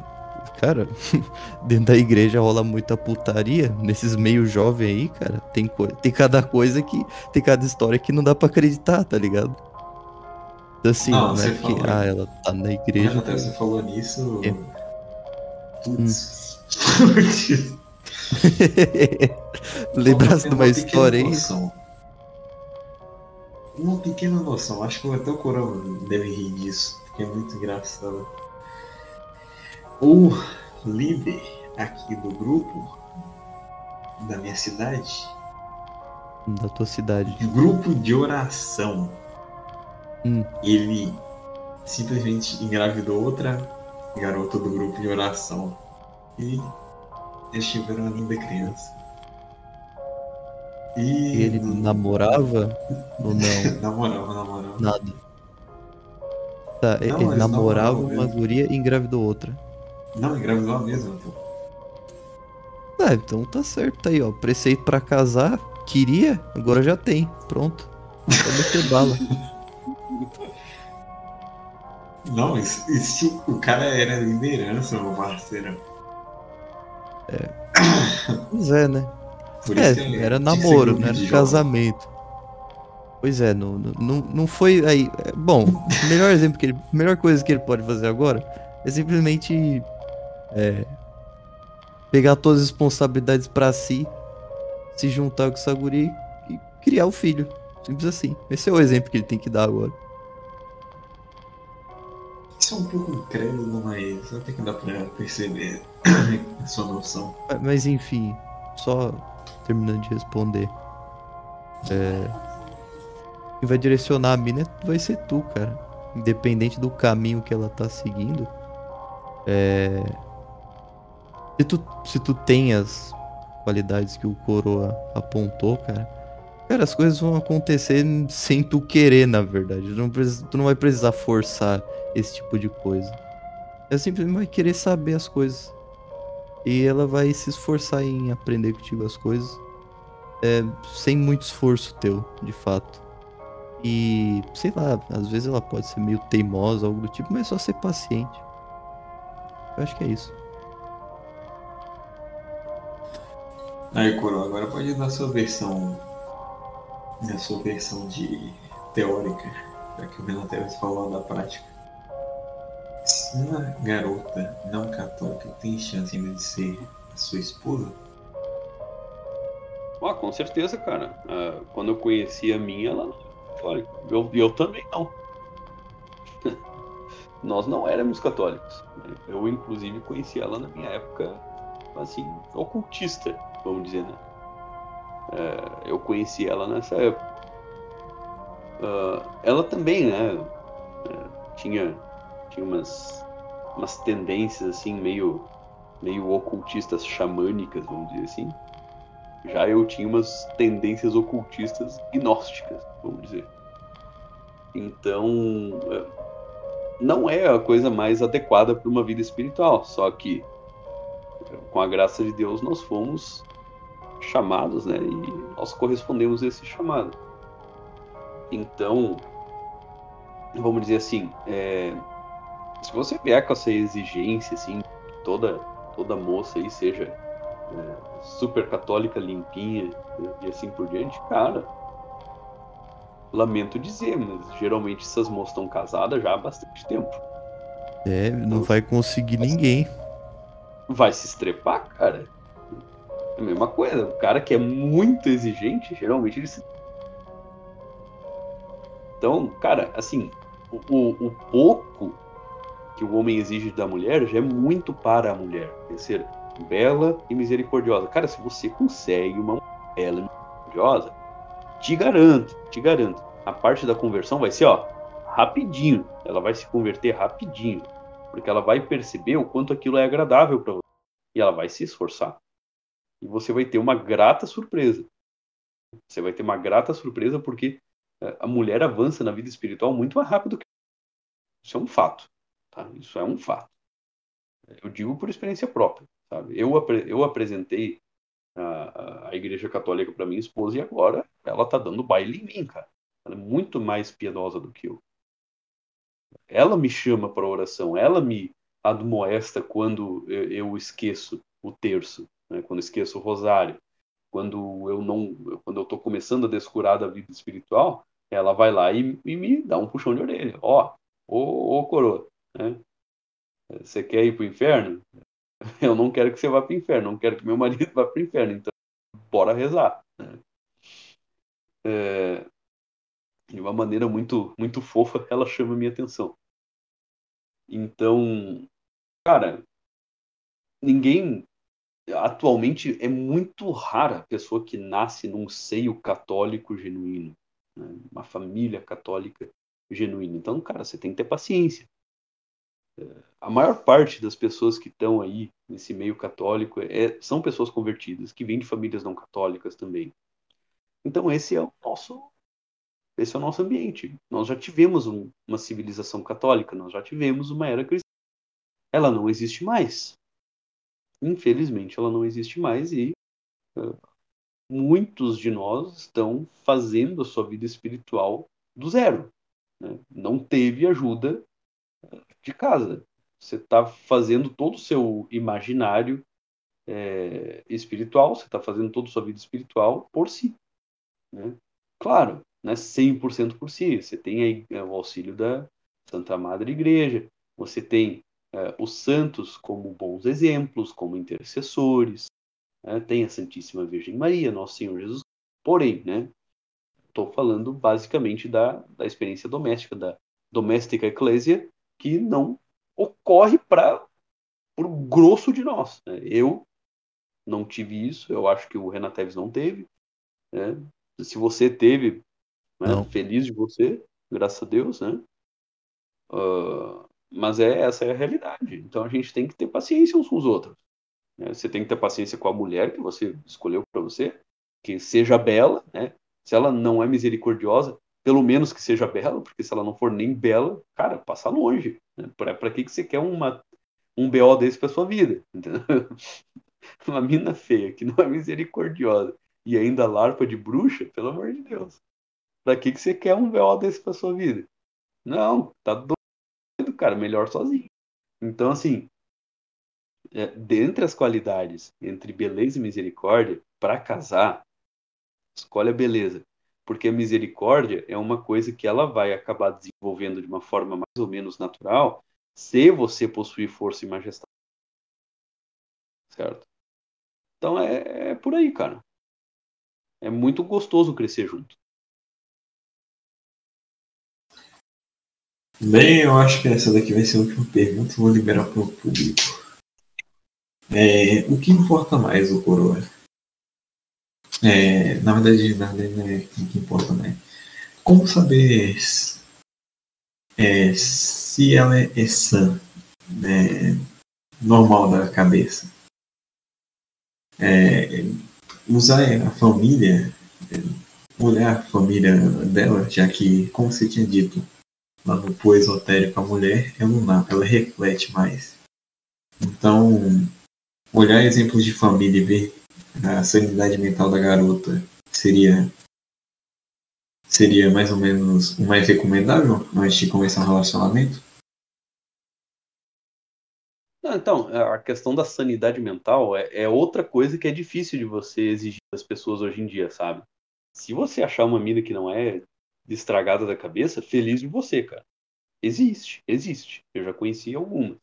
Cara, [laughs] dentro da igreja rola muita putaria. Nesses meio jovem aí, cara, tem, tem cada coisa que. Tem cada história que não dá pra acreditar, tá ligado? Assim, não, né? Que, falou... ah, ela tá na igreja. Até você falou nisso. É. Putz. Hum. [laughs] [laughs] Lembrasse de uma história aí? Uma pequena noção. Acho que até o Corão deve rir disso. Porque é muito engraçado. O líder aqui do grupo da minha cidade. Da tua cidade. Grupo de oração. Hum. Ele simplesmente engravidou outra garota do grupo de oração. E eles tiveram uma linda criança. E ele namorava ou não? [laughs] namorava, namorava. Nada. Tá, não, ele namorava uma guria e engravidou outra. Não, engravidou a mesma, pô. Ah, então tá certo tá aí, ó. Preceito pra casar, queria, agora já tem. Pronto. Pode meter bala. [laughs] Não, isso, isso, o cara era liderança, meu parceiro. É. Pois é, né? é, era namoro, né? Era casamento. Pois é, não, não, não foi aí. É, bom, o melhor exemplo que ele. Melhor coisa que ele pode fazer agora é simplesmente é, pegar todas as responsabilidades para si, se juntar com o Saguri e criar o filho. Simples assim. Esse é o exemplo que ele tem que dar agora. Isso é um pouco incrédulo, mas tem que dar pra perceber a sua noção. Mas enfim, só terminando de responder. É... Quem vai direcionar a mina vai ser tu, cara. Independente do caminho que ela tá seguindo. É se tu, se tu tem as qualidades que o Coroa apontou, cara, cara, as coisas vão acontecer sem tu querer, na verdade. Tu não, tu não vai precisar forçar esse tipo de coisa. Ela simplesmente vai querer saber as coisas. E ela vai se esforçar em aprender contigo as coisas. É, sem muito esforço teu, de fato. E, sei lá, às vezes ela pode ser meio teimosa, algo do tipo, mas é só ser paciente. Eu acho que é isso. Aí, Coro, agora pode dar sua versão. A sua versão de teórica, já que o Renan Teves falou da prática. Se uma garota não católica tem chance ainda de ser a sua esposa? Ah, com certeza, cara. Ah, quando eu conheci a minha, ela não católica. Eu, eu também não. [laughs] Nós não éramos católicos. Eu, inclusive, conheci ela na minha época, assim, ocultista vamos dizer, né? É, eu conheci ela nessa época. Uh, ela também, né? Tinha, tinha umas, umas tendências assim meio, meio ocultistas xamânicas, vamos dizer assim. Já eu tinha umas tendências ocultistas gnósticas, vamos dizer. Então, é, não é a coisa mais adequada para uma vida espiritual, só que com a graça de Deus nós fomos chamados, né? E nós correspondemos a esse chamado. Então, vamos dizer assim, é, se você vier com essa exigência, assim, toda toda moça aí seja é, super católica, limpinha e assim por diante, cara, lamento dizer, mas geralmente essas moças estão casadas já há bastante tempo. É, não então, vai conseguir ninguém. Vai se estrepar, cara. É a mesma coisa. O cara que é muito exigente, geralmente ele se. Então, cara, assim, o, o, o pouco que o homem exige da mulher já é muito para a mulher. Ser bela e misericordiosa. Cara, se você consegue uma bela e misericordiosa, te garanto, te garanto, a parte da conversão vai ser, ó, rapidinho. Ela vai se converter rapidinho. Porque ela vai perceber o quanto aquilo é agradável para você. E ela vai se esforçar e você vai ter uma grata surpresa. Você vai ter uma grata surpresa porque é, a mulher avança na vida espiritual muito mais rápido que isso é um fato, tá? Isso é um fato. Eu digo por experiência própria, sabe? Eu, eu apresentei a, a Igreja Católica para minha esposa e agora ela tá dando baile em mim, cara. Ela é muito mais piedosa do que eu. Ela me chama para oração, ela me admoesta quando eu, eu esqueço o terço, né? quando esqueço o rosário, quando eu não, quando eu estou começando a descurar da vida espiritual, ela vai lá e, e me dá um puxão de orelha. Ó, ô, ô coroa, né? Você quer ir para o inferno? [laughs] Eu não quero que você vá para o inferno, não quero que meu marido [laughs] vá para o inferno, então bora rezar. Né? É, de uma maneira muito, muito fofa, ela chama a minha atenção. Então, cara, ninguém. Atualmente é muito rara a pessoa que nasce num seio católico genuíno, né? uma família católica genuína. Então, cara, você tem que ter paciência. A maior parte das pessoas que estão aí nesse meio católico é, são pessoas convertidas, que vêm de famílias não católicas também. Então, esse é o nosso esse é o nosso ambiente. Nós já tivemos um, uma civilização católica, nós já tivemos uma era cristã. Ela não existe mais. Infelizmente, ela não existe mais e uh, muitos de nós estão fazendo a sua vida espiritual do zero. Né? Não teve ajuda de casa. Você está fazendo todo o seu imaginário é, espiritual, você está fazendo toda a sua vida espiritual por si. Né? Claro, né, 100% por si. Você tem aí é, o auxílio da Santa Madre Igreja, você tem é, os santos como bons exemplos, como intercessores, né, tem a Santíssima Virgem Maria, Nosso Senhor Jesus. Porém, né, estou falando basicamente da, da experiência doméstica, da doméstica eclésia, que não ocorre para o grosso de nós. Né? Eu não tive isso, eu acho que o Renateves não teve. Né? Se você teve, né? Feliz de você, graças a Deus, né? Uh, mas é essa é a realidade. Então a gente tem que ter paciência uns com os outros. Né? Você tem que ter paciência com a mulher que você escolheu para você, que seja bela, né? Se ela não é misericordiosa, pelo menos que seja bela, porque se ela não for nem bela, cara, passa longe. Né? Para que, que você quer uma, um BO desse para sua vida? [laughs] uma mina feia que não é misericordiosa e ainda larpa de bruxa, pelo amor de Deus. Pra que, que você quer um BO desse pra sua vida? Não, tá doido, cara. Melhor sozinho. Então, assim, é, dentre as qualidades entre beleza e misericórdia, para casar, escolhe a beleza. Porque a misericórdia é uma coisa que ela vai acabar desenvolvendo de uma forma mais ou menos natural se você possuir força e majestade. Certo? Então é, é por aí, cara. É muito gostoso crescer junto. Bem, eu acho que essa daqui vai ser a última pergunta, vou liberar para o público. É, o que importa mais, o coroa? É, na verdade, na verdade, não é o que importa mais. Como saber é, se ela é, é sã, né, normal da cabeça? É, usar a família, olhar a família dela, já que, como você tinha dito, lá no poe esotérico, a mulher é lunar, ela reflete mais. Então, olhar exemplos de família e ver a sanidade mental da garota seria seria mais ou menos o mais recomendável antes de começar um relacionamento? Não, então, a questão da sanidade mental é, é, outra coisa que é difícil de você exigir das pessoas hoje em dia, sabe? Se você achar uma mina que não é estragada da cabeça, feliz de você, cara. Existe, existe. Eu já conheci algumas.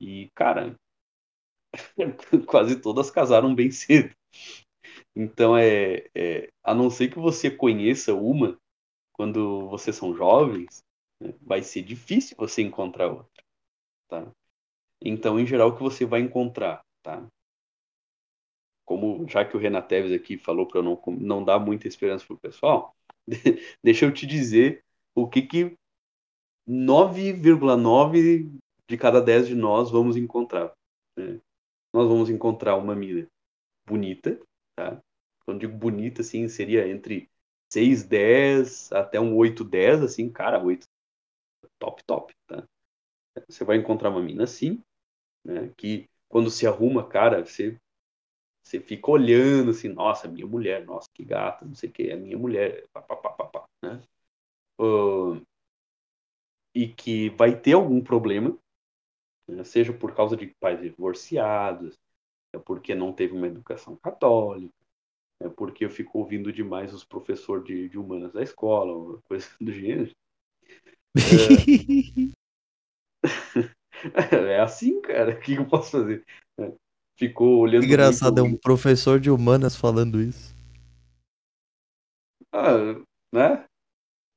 E, cara, [laughs] quase todas casaram bem cedo. Então, é, é, a não ser que você conheça uma quando vocês são jovens, né, vai ser difícil você encontrar outra. Tá? Então, em geral, o que você vai encontrar, tá? Como já que o Renateves aqui falou para eu não, não dar muita esperança pro pessoal, [laughs] deixa eu te dizer o que que 9,9 de cada 10 de nós vamos encontrar. Né? Nós vamos encontrar uma mina bonita, tá? Quando digo bonita, assim, seria entre 6, 10 até um 8, 10, assim, cara, 8 top, top, tá? Você vai encontrar uma mina assim, né, que quando se arruma, cara, você, você fica olhando assim, nossa, minha mulher, nossa, que gata, não sei o que, é minha mulher, pá, pá, pá, pá, pá né? Uh, e que vai ter algum problema? Seja por causa de pais divorciados, é porque não teve uma educação católica, é porque eu fico ouvindo demais os professores de, de humanas da escola, coisa do gênero. É, [laughs] é assim, cara. O que eu posso fazer? É. Ficou olhando. Engraçado, é um professor de humanas falando isso. Ah, né?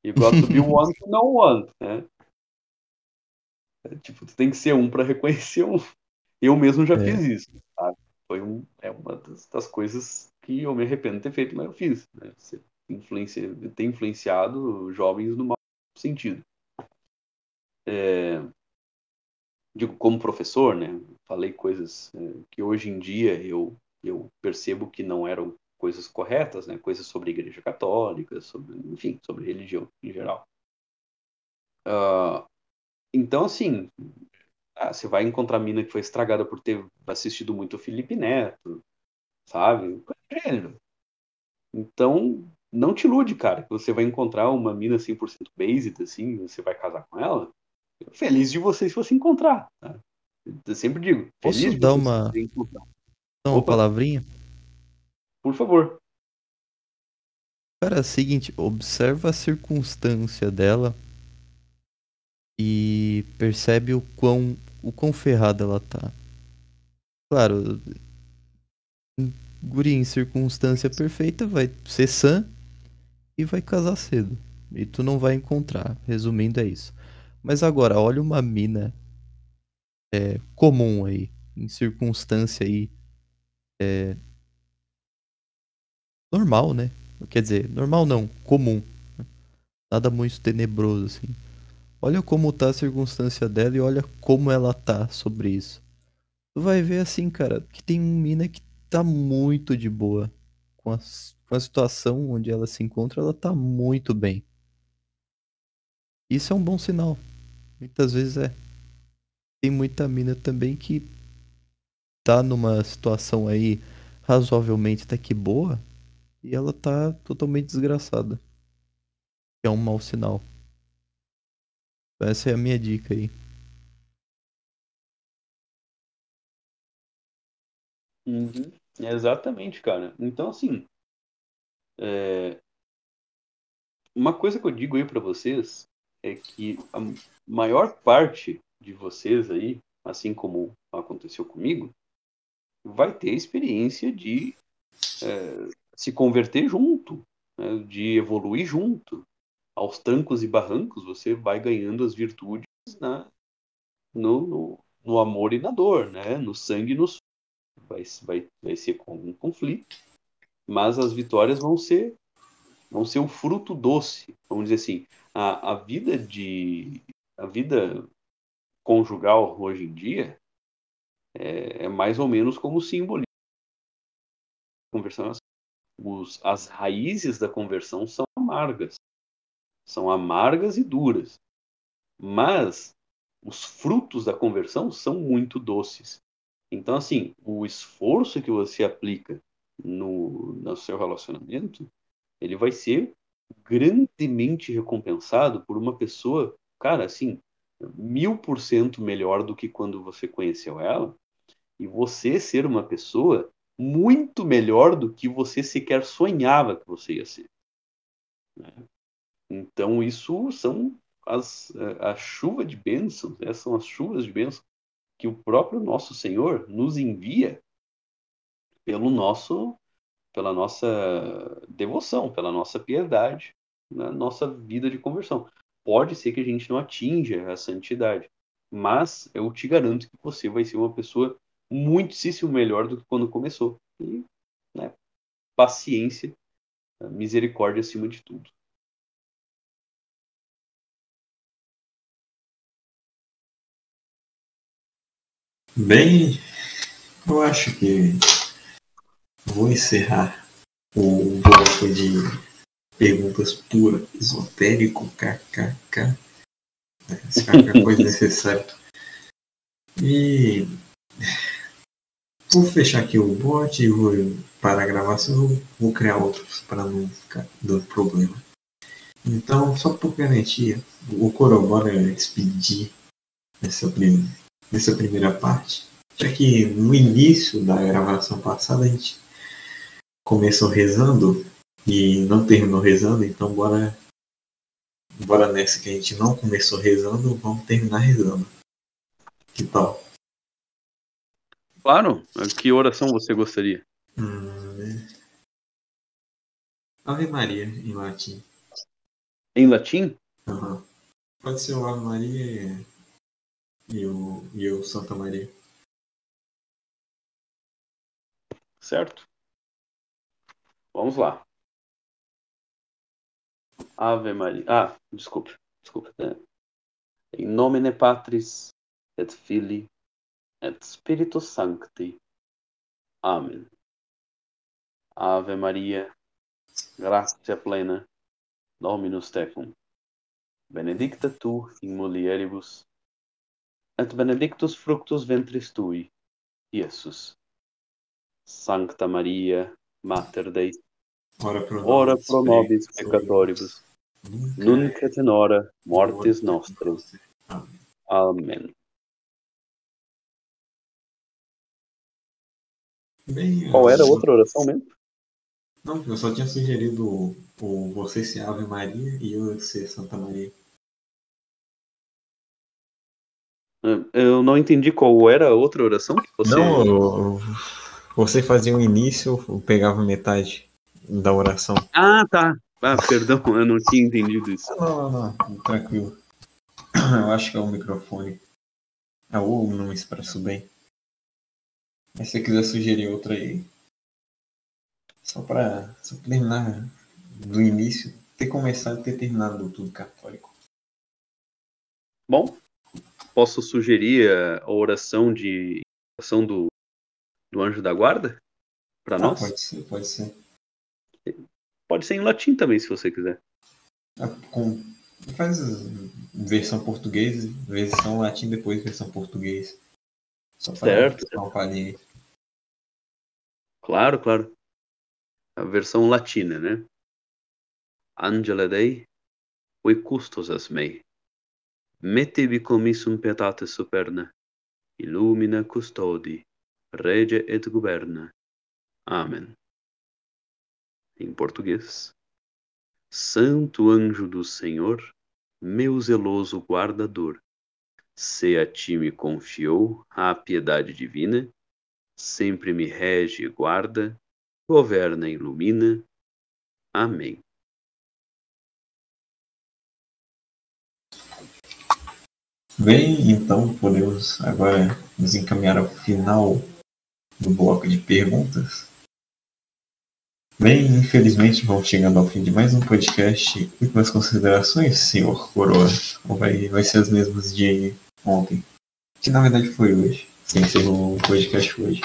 Got to be one to know one, né? É, tipo, tu tem que ser um para reconhecer um. Eu mesmo já é. fiz isso, sabe? Foi um, é uma das, das, coisas que eu me arrependo de ter feito, mas eu fiz. Né? Você influencia, tem influenciado jovens no mau sentido. É, digo, como professor, né? Falei coisas é, que hoje em dia eu, eu percebo que não eram coisas corretas, né? Coisas sobre Igreja Católica, sobre, enfim, sobre religião em geral. Uh, então, assim, ah, você vai encontrar mina que foi estragada por ter assistido muito o Felipe Neto, sabe? Gênero. Então, não te ilude, cara, que você vai encontrar uma mina 100% based, assim, você vai casar com ela. Feliz de você se você encontrar. Tá? Eu sempre digo. Posso dar uma, dar uma palavrinha? Por favor. Cara, é o seguinte, observa a circunstância dela e percebe o quão, o quão ferrada ela tá. Claro, guri em circunstância perfeita vai ser sã e vai casar cedo. E tu não vai encontrar. Resumindo, é isso. Mas agora, olha uma mina é, comum aí, em circunstância aí. É, normal, né? Quer dizer, normal não, comum. Nada muito tenebroso assim. Olha como tá a circunstância dela e olha como ela tá sobre isso. Tu vai ver assim, cara, que tem uma mina que tá muito de boa. Com a, com a situação onde ela se encontra, ela tá muito bem. Isso é um bom sinal. Muitas vezes é. Tem muita mina também que tá numa situação aí razoavelmente até que boa e ela tá totalmente desgraçada. É um mau sinal. Essa é a minha dica aí. Uhum. Exatamente, cara. Então, assim, é... uma coisa que eu digo aí para vocês é que a maior parte de vocês aí, assim como aconteceu comigo, vai ter experiência de é, se converter junto, né, de evoluir junto. Aos trancos e barrancos, você vai ganhando as virtudes né, no, no, no, amor e na dor, né, no sangue e no vai, vai, vai ser com um conflito, mas as vitórias vão ser vão ser o fruto doce, vamos dizer assim, a, a vida de a vida conjugal hoje em dia é, é mais ou menos como simbolismo. Conversão os, as raízes da conversão são amargas são amargas e duras mas os frutos da conversão são muito doces então assim o esforço que você aplica no, no seu relacionamento ele vai ser grandemente recompensado por uma pessoa, cara, assim, mil por cento melhor do que quando você conheceu ela, e você ser uma pessoa muito melhor do que você sequer sonhava que você ia ser. Né? Então, isso são as, a chuva de bênçãos, essas são as chuvas de bênçãos que o próprio nosso Senhor nos envia pelo nosso pela nossa devoção, pela nossa piedade, na nossa vida de conversão. Pode ser que a gente não atinja a santidade, mas eu te garanto que você vai ser uma pessoa muitíssimo melhor do que quando começou. E, né, paciência, misericórdia acima de tudo. Bem, eu acho que vou encerrar o bloco de perguntas pura, esotérico, kkk. Se qualquer coisa necessária. E vou fechar aqui o bot e vou parar a gravação. Vou, criar outros para não ficar dando problema. Então, só por garantia, o Corobora expedir nessa, prim nessa primeira parte. Já que no início da gravação passada a gente começou rezando e não terminou rezando, então bora, bora nessa que a gente não começou rezando, vamos terminar rezando. Que tal? Claro. Que oração você gostaria? Hum, Ave Maria em latim. Em latim? Uhum. Pode ser o Ave Maria e o, e o Santa Maria. Certo. Vamos lá. Ave Maria. Ah, desculpe. Desculpe. Em nomine Patris et Filii et Spiritus Sancti. Amen. Ave Maria, gratia plena, Dominus tecum. Benedicta tu in mulieribus, et benedictus fructus ventris tui, Iesus. Sancta Maria, Mater Dei, Ora pro ora pro nobis peccatoribus, nunc et in hora mortis nostris. Amém. Amen. Bem, Qual era a outra oração mesmo? Não, eu só tinha sugerido o, o você ser Ave Maria e eu ser Santa Maria. Eu não entendi qual era a outra oração que você... Não, você fazia um início, eu pegava metade da oração. Ah, tá. Ah, perdão, [laughs] eu não tinha entendido isso. Não, não, não, tranquilo. Eu acho que é o microfone. Ah, ou não me expresso bem. Mas se você quiser sugerir outra aí, só pra, só pra terminar do início, ter começado e ter terminado tudo católico. Bom, posso sugerir a a oração de oração do, do anjo da guarda para Ah, nós? pode ser, pode ser. Pode ser em latim também, se você quiser. Ah, com, faz versão português, versão latim, depois versão português. Só Certo. uma palhinha. Claro, claro. A versão latina, né? Angela Dei, oi custos as mei. Mettebi commissum pietate superna, illumina custodi, rege et governa. Amen. Em português. Santo anjo do Senhor, meu zeloso guardador, se a ti me confiou a piedade divina, sempre me rege e guarda, governa e ilumina. Amém. Bem, então podemos agora nos encaminhar ao final do bloco de perguntas. Bem, infelizmente vamos chegando ao fim de mais um podcast. E com as considerações, senhor Coroa? Ou vai, vai ser as mesmas de ontem? Que na verdade foi hoje. Sem ser um podcast hoje.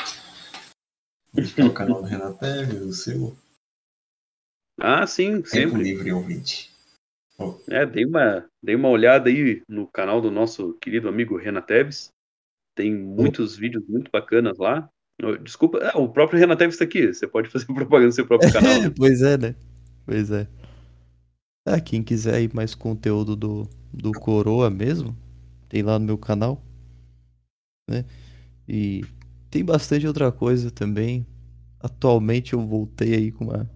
O canal do Renato Teves, o seu. Ah, sim, Tempo sempre. livre ouvinte. É, dei uma, dei uma olhada aí no canal do nosso querido amigo Renan Teves. Tem muitos vídeos muito bacanas lá. Desculpa, ah, o próprio Renan Teves está aqui. Você pode fazer [laughs] propaganda no seu próprio canal. né? [laughs] pois é, né? Pois é. Ah, quem quiser aí mais conteúdo do, do Coroa mesmo, tem lá no meu canal. Né? E tem bastante outra coisa também. Atualmente eu voltei aí com uma,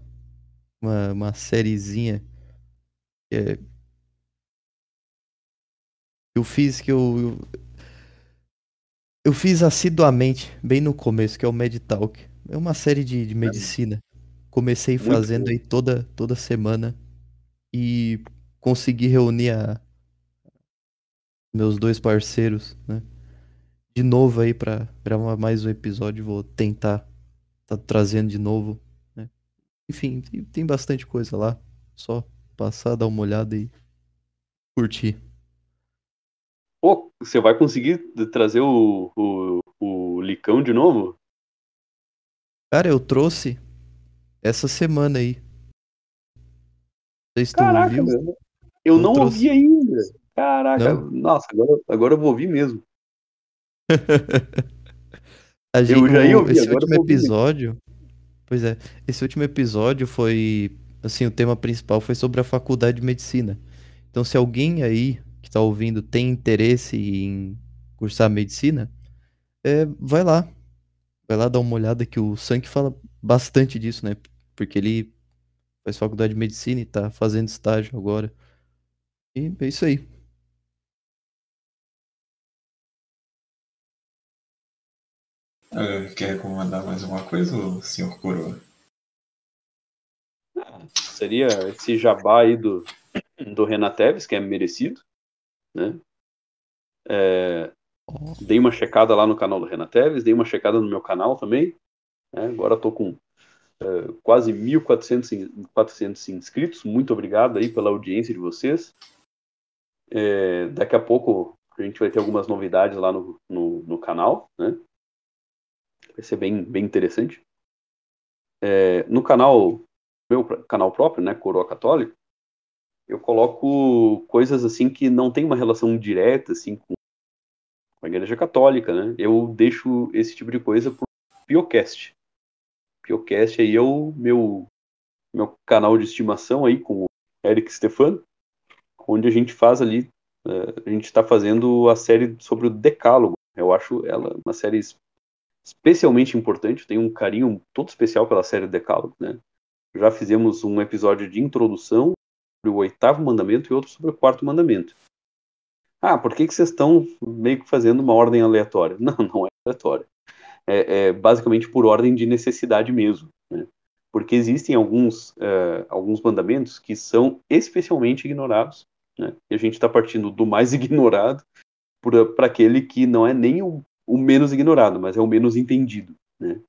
uma, uma sériezinha é. Eu fiz que eu, eu. eu fiz assiduamente, bem no começo, que é o MedTalk. É uma série de, de medicina. Comecei Muito fazendo bom. aí toda, toda semana e consegui reunir a, meus dois parceiros, né? De novo aí pra gravar mais um episódio. Vou tentar tá trazendo de novo, né? Enfim, tem, tem bastante coisa lá. Só passar, dar uma olhada e curtir. Pô, você vai conseguir trazer o, o, o Licão de novo? Cara, eu trouxe essa semana aí. Tu Caraca, ouviu. meu. Eu Eu não trouxe. ouvi ainda. Caraca, Não? nossa, agora, agora eu vou ouvir mesmo. [laughs] A gente, Eu já ia ouvir, esse último episódio. Pois é, esse último episódio foi. Assim, o tema principal foi sobre a faculdade de medicina. Então, se alguém aí que tá ouvindo tem interesse em cursar medicina, é, vai lá. Vai lá dar uma olhada que o Sank fala bastante disso, né? Porque ele faz faculdade de medicina e tá fazendo estágio agora. E é isso aí. Eh, Quer recomendar mais uma coisa, senhor Coroa? Seria esse jabá aí do, do Renateves, que é merecido, né? É, dei uma checada lá no canal do Renateves, dei uma checada no meu canal também. né? Agora estou com é, quase 1.400 in- 400 inscritos. Muito obrigado aí pela audiência de vocês. É, daqui a pouco a gente vai ter algumas novidades lá no, no, no canal, né? Vai ser bem, bem interessante. É, no canal, meu canal próprio, né, Coroa Católico, eu coloco coisas assim que não tem uma relação direta assim com a Igreja Católica, né? Eu deixo esse tipo de coisa pro Piocast. Piocast aí é o meu meu canal de estimação aí com o Eric Stefano, onde a gente faz ali, eh, a gente está fazendo a série sobre o Decálogo. Eu acho ela uma série es- especialmente importante, tenho um carinho todo especial pela série Decálogo, né? Já fizemos um episódio de introdução sobre o oitavo mandamento e outro sobre o quarto mandamento. Ah, por que, que vocês estão meio que fazendo uma ordem aleatória? [laughs] Não, não é aleatória. É, é basicamente por ordem de necessidade mesmo. Né? Porque existem alguns, eh, alguns mandamentos que são especialmente ignorados. Né? E a gente está partindo do mais [laughs] ignorado para aquele que não é nem o, o menos ignorado, mas é o menos entendido. Né?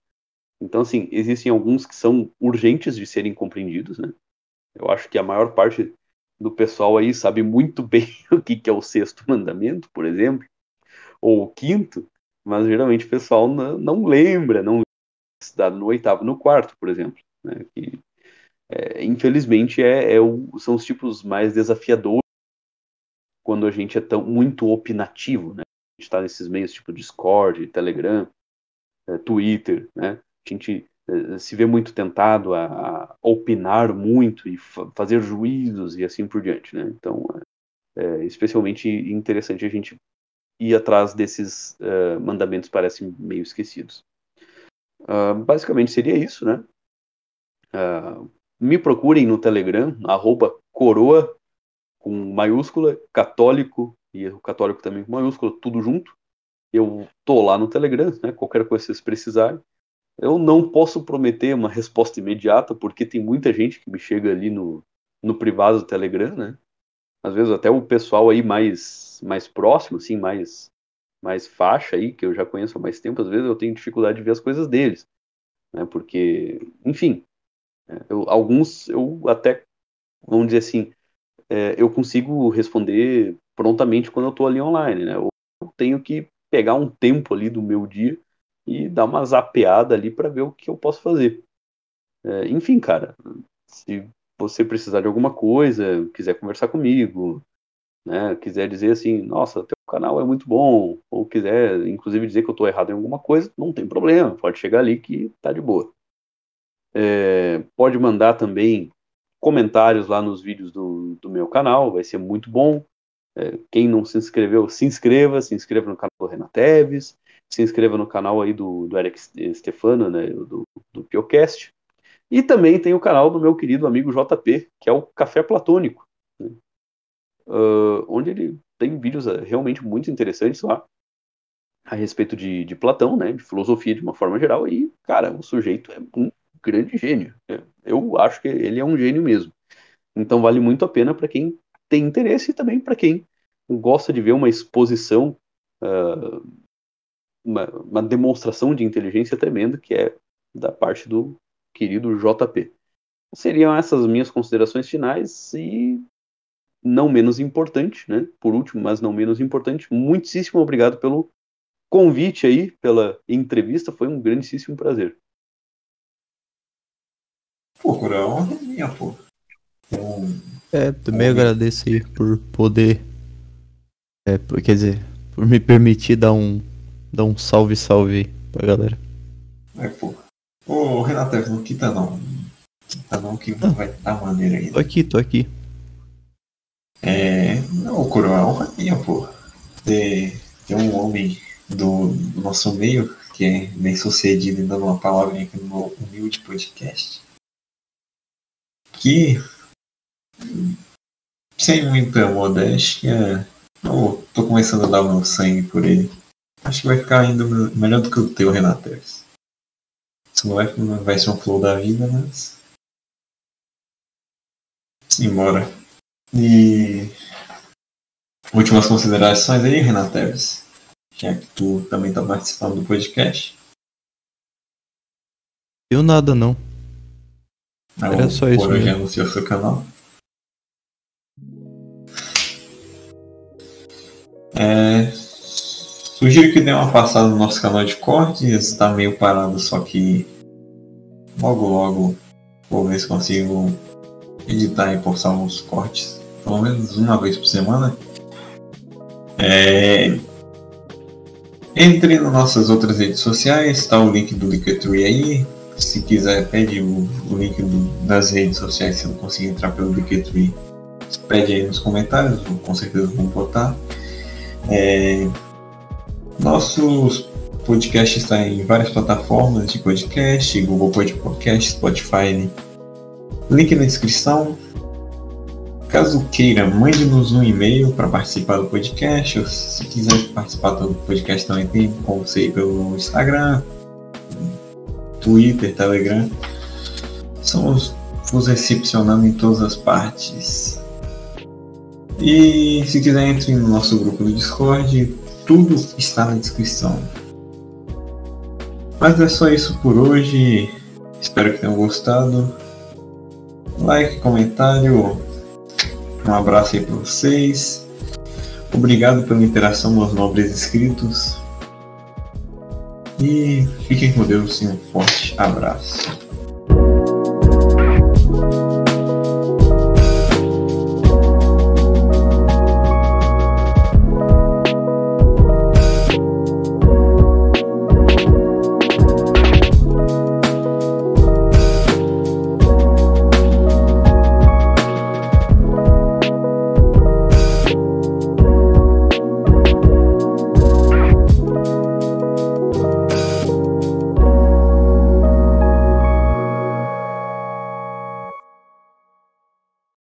Então, assim, existem alguns que são urgentes de serem compreendidos. Né? Eu acho que a maior parte do pessoal aí sabe muito [laughs] bem o que, que é o sexto mandamento, por exemplo, ou o quinto, mas geralmente o pessoal não, não lembra, não lembra no oitavo, no quarto, por exemplo, né? Que, é, infelizmente é, é o- são os tipos mais desafiadores quando a gente é tão muito opinativo, né? A gente está nesses meios tipo Discord, Telegram, eh, Twitter, né? A gente eh, se vê muito tentado a, a opinar muito e fa- fazer juízos e assim por diante, né? Então, é, é especialmente interessante a gente ir atrás desses eh, mandamentos parecem meio esquecidos. Ah, basicamente seria isso, né? Ah, me procurem no Telegram, arroba coroa com maiúscula, católico, e o católico também com maiúscula, tudo junto. Eu tô lá no Telegram, né? Qualquer coisa que vocês precisarem. Eu não posso prometer uma resposta imediata, porque tem muita gente que me chega ali no, no privado do Telegram, né? Às vezes até o pessoal aí mais, mais próximo, assim, mais, mais faixa aí, que eu já conheço há mais tempo, às vezes eu tenho dificuldade de ver as coisas deles, né? Porque, enfim, é, eu- alguns eu até, vamos dizer assim, é, eu consigo responder prontamente quando eu estou ali online, né? Eu tenho que pegar um tempo ali do meu dia e dar uma zapeada ali para ver o que eu posso fazer. É, enfim, cara, se você precisar de alguma coisa, quiser conversar comigo, né? Quiser dizer assim, nossa, teu canal é muito bom, ou quiser, inclusive, dizer que eu estou errado em alguma coisa, não tem problema, pode chegar ali que tá de boa. É, pode mandar também comentários lá nos vídeos do, do meu canal, vai ser muito bom. É, quem não se inscreveu, se inscreva, se inscreva no canal do Renan Teves, se inscreva no canal aí do, do Eric Stefano, né, do, do Piocast. E também tem o canal do meu querido amigo JP, que é o Café Platônico, né, uh, onde ele tem vídeos uh, realmente muito interessantes lá a respeito de, de Platão, né, de filosofia de uma forma geral. E, cara, o sujeito é um grande gênio. É, Eu acho que ele é um gênio mesmo. Então vale muito a pena para quem tem interesse e também para quem gosta de ver uma exposição, uh, uma, uma, demonstração de inteligência tremenda que é da parte do querido JP. Seriam essas minhas considerações finais e não menos importante, né? Por último, mas não menos importante, muitíssimo obrigado pelo convite aí, pela entrevista, foi um grandíssimo prazer. Pô, Cura, é uma minha, pô. É, também agradeço aí por poder. É, por, quer dizer, por me permitir dar um, dar um salve, salve pra galera. É, pô. Ô, Renato, não quita não. Quita não que vai dar maneira Tô ainda. aqui, tô aqui. É. Não, Coroa, é honra minha, pô. Ter, ter um homem do, do nosso meio que é bem sucedido e dando uma palavrinha aqui no meu humilde podcast. Que. Sem muita modéstia, eu tô começando a dar o meu sangue por ele. Acho que vai ficar ainda me- melhor do que o teu, Renatex. Isso não vai, não vai ser um flow da vida, mas. Simbora. E. Últimas considerações aí, Renatex. Já que tu também tá participando do podcast. Eu nada não. Era O só isso Coro já mesmo. anunciou seu canal. É, sugiro que dê uma passada no nosso canal de cortes. Tá meio parado, só que logo logo vou ver se consigo editar e postar uns cortes. Pelo menos uma vez por semana. É, entre nas nossas outras redes sociais, tá o link do Linktree aí. Se quiser, pede o, o link do- das redes sociais se não conseguir entrar pelo Linktree. Pede aí nos comentários, com certeza vamos botar. É, nossos podcasts estão em várias plataformas de podcast, Google Podcast, Spotify. Link na descrição. Caso queira, mande-nos um e-mail para participar do podcast. Ou se quiser participar do podcast também tem como pelo Instagram, Twitter, Telegram. Estamos vos recepcionando em todas as partes. E se quiser entre no nosso grupo do Discord, tudo está na descrição. Mas é só isso por hoje. Espero que tenham gostado. Like, comentário. Um abraço aí para vocês. Obrigado pela interação, meus nobres inscritos. E fiquem com Deus e um forte abraço.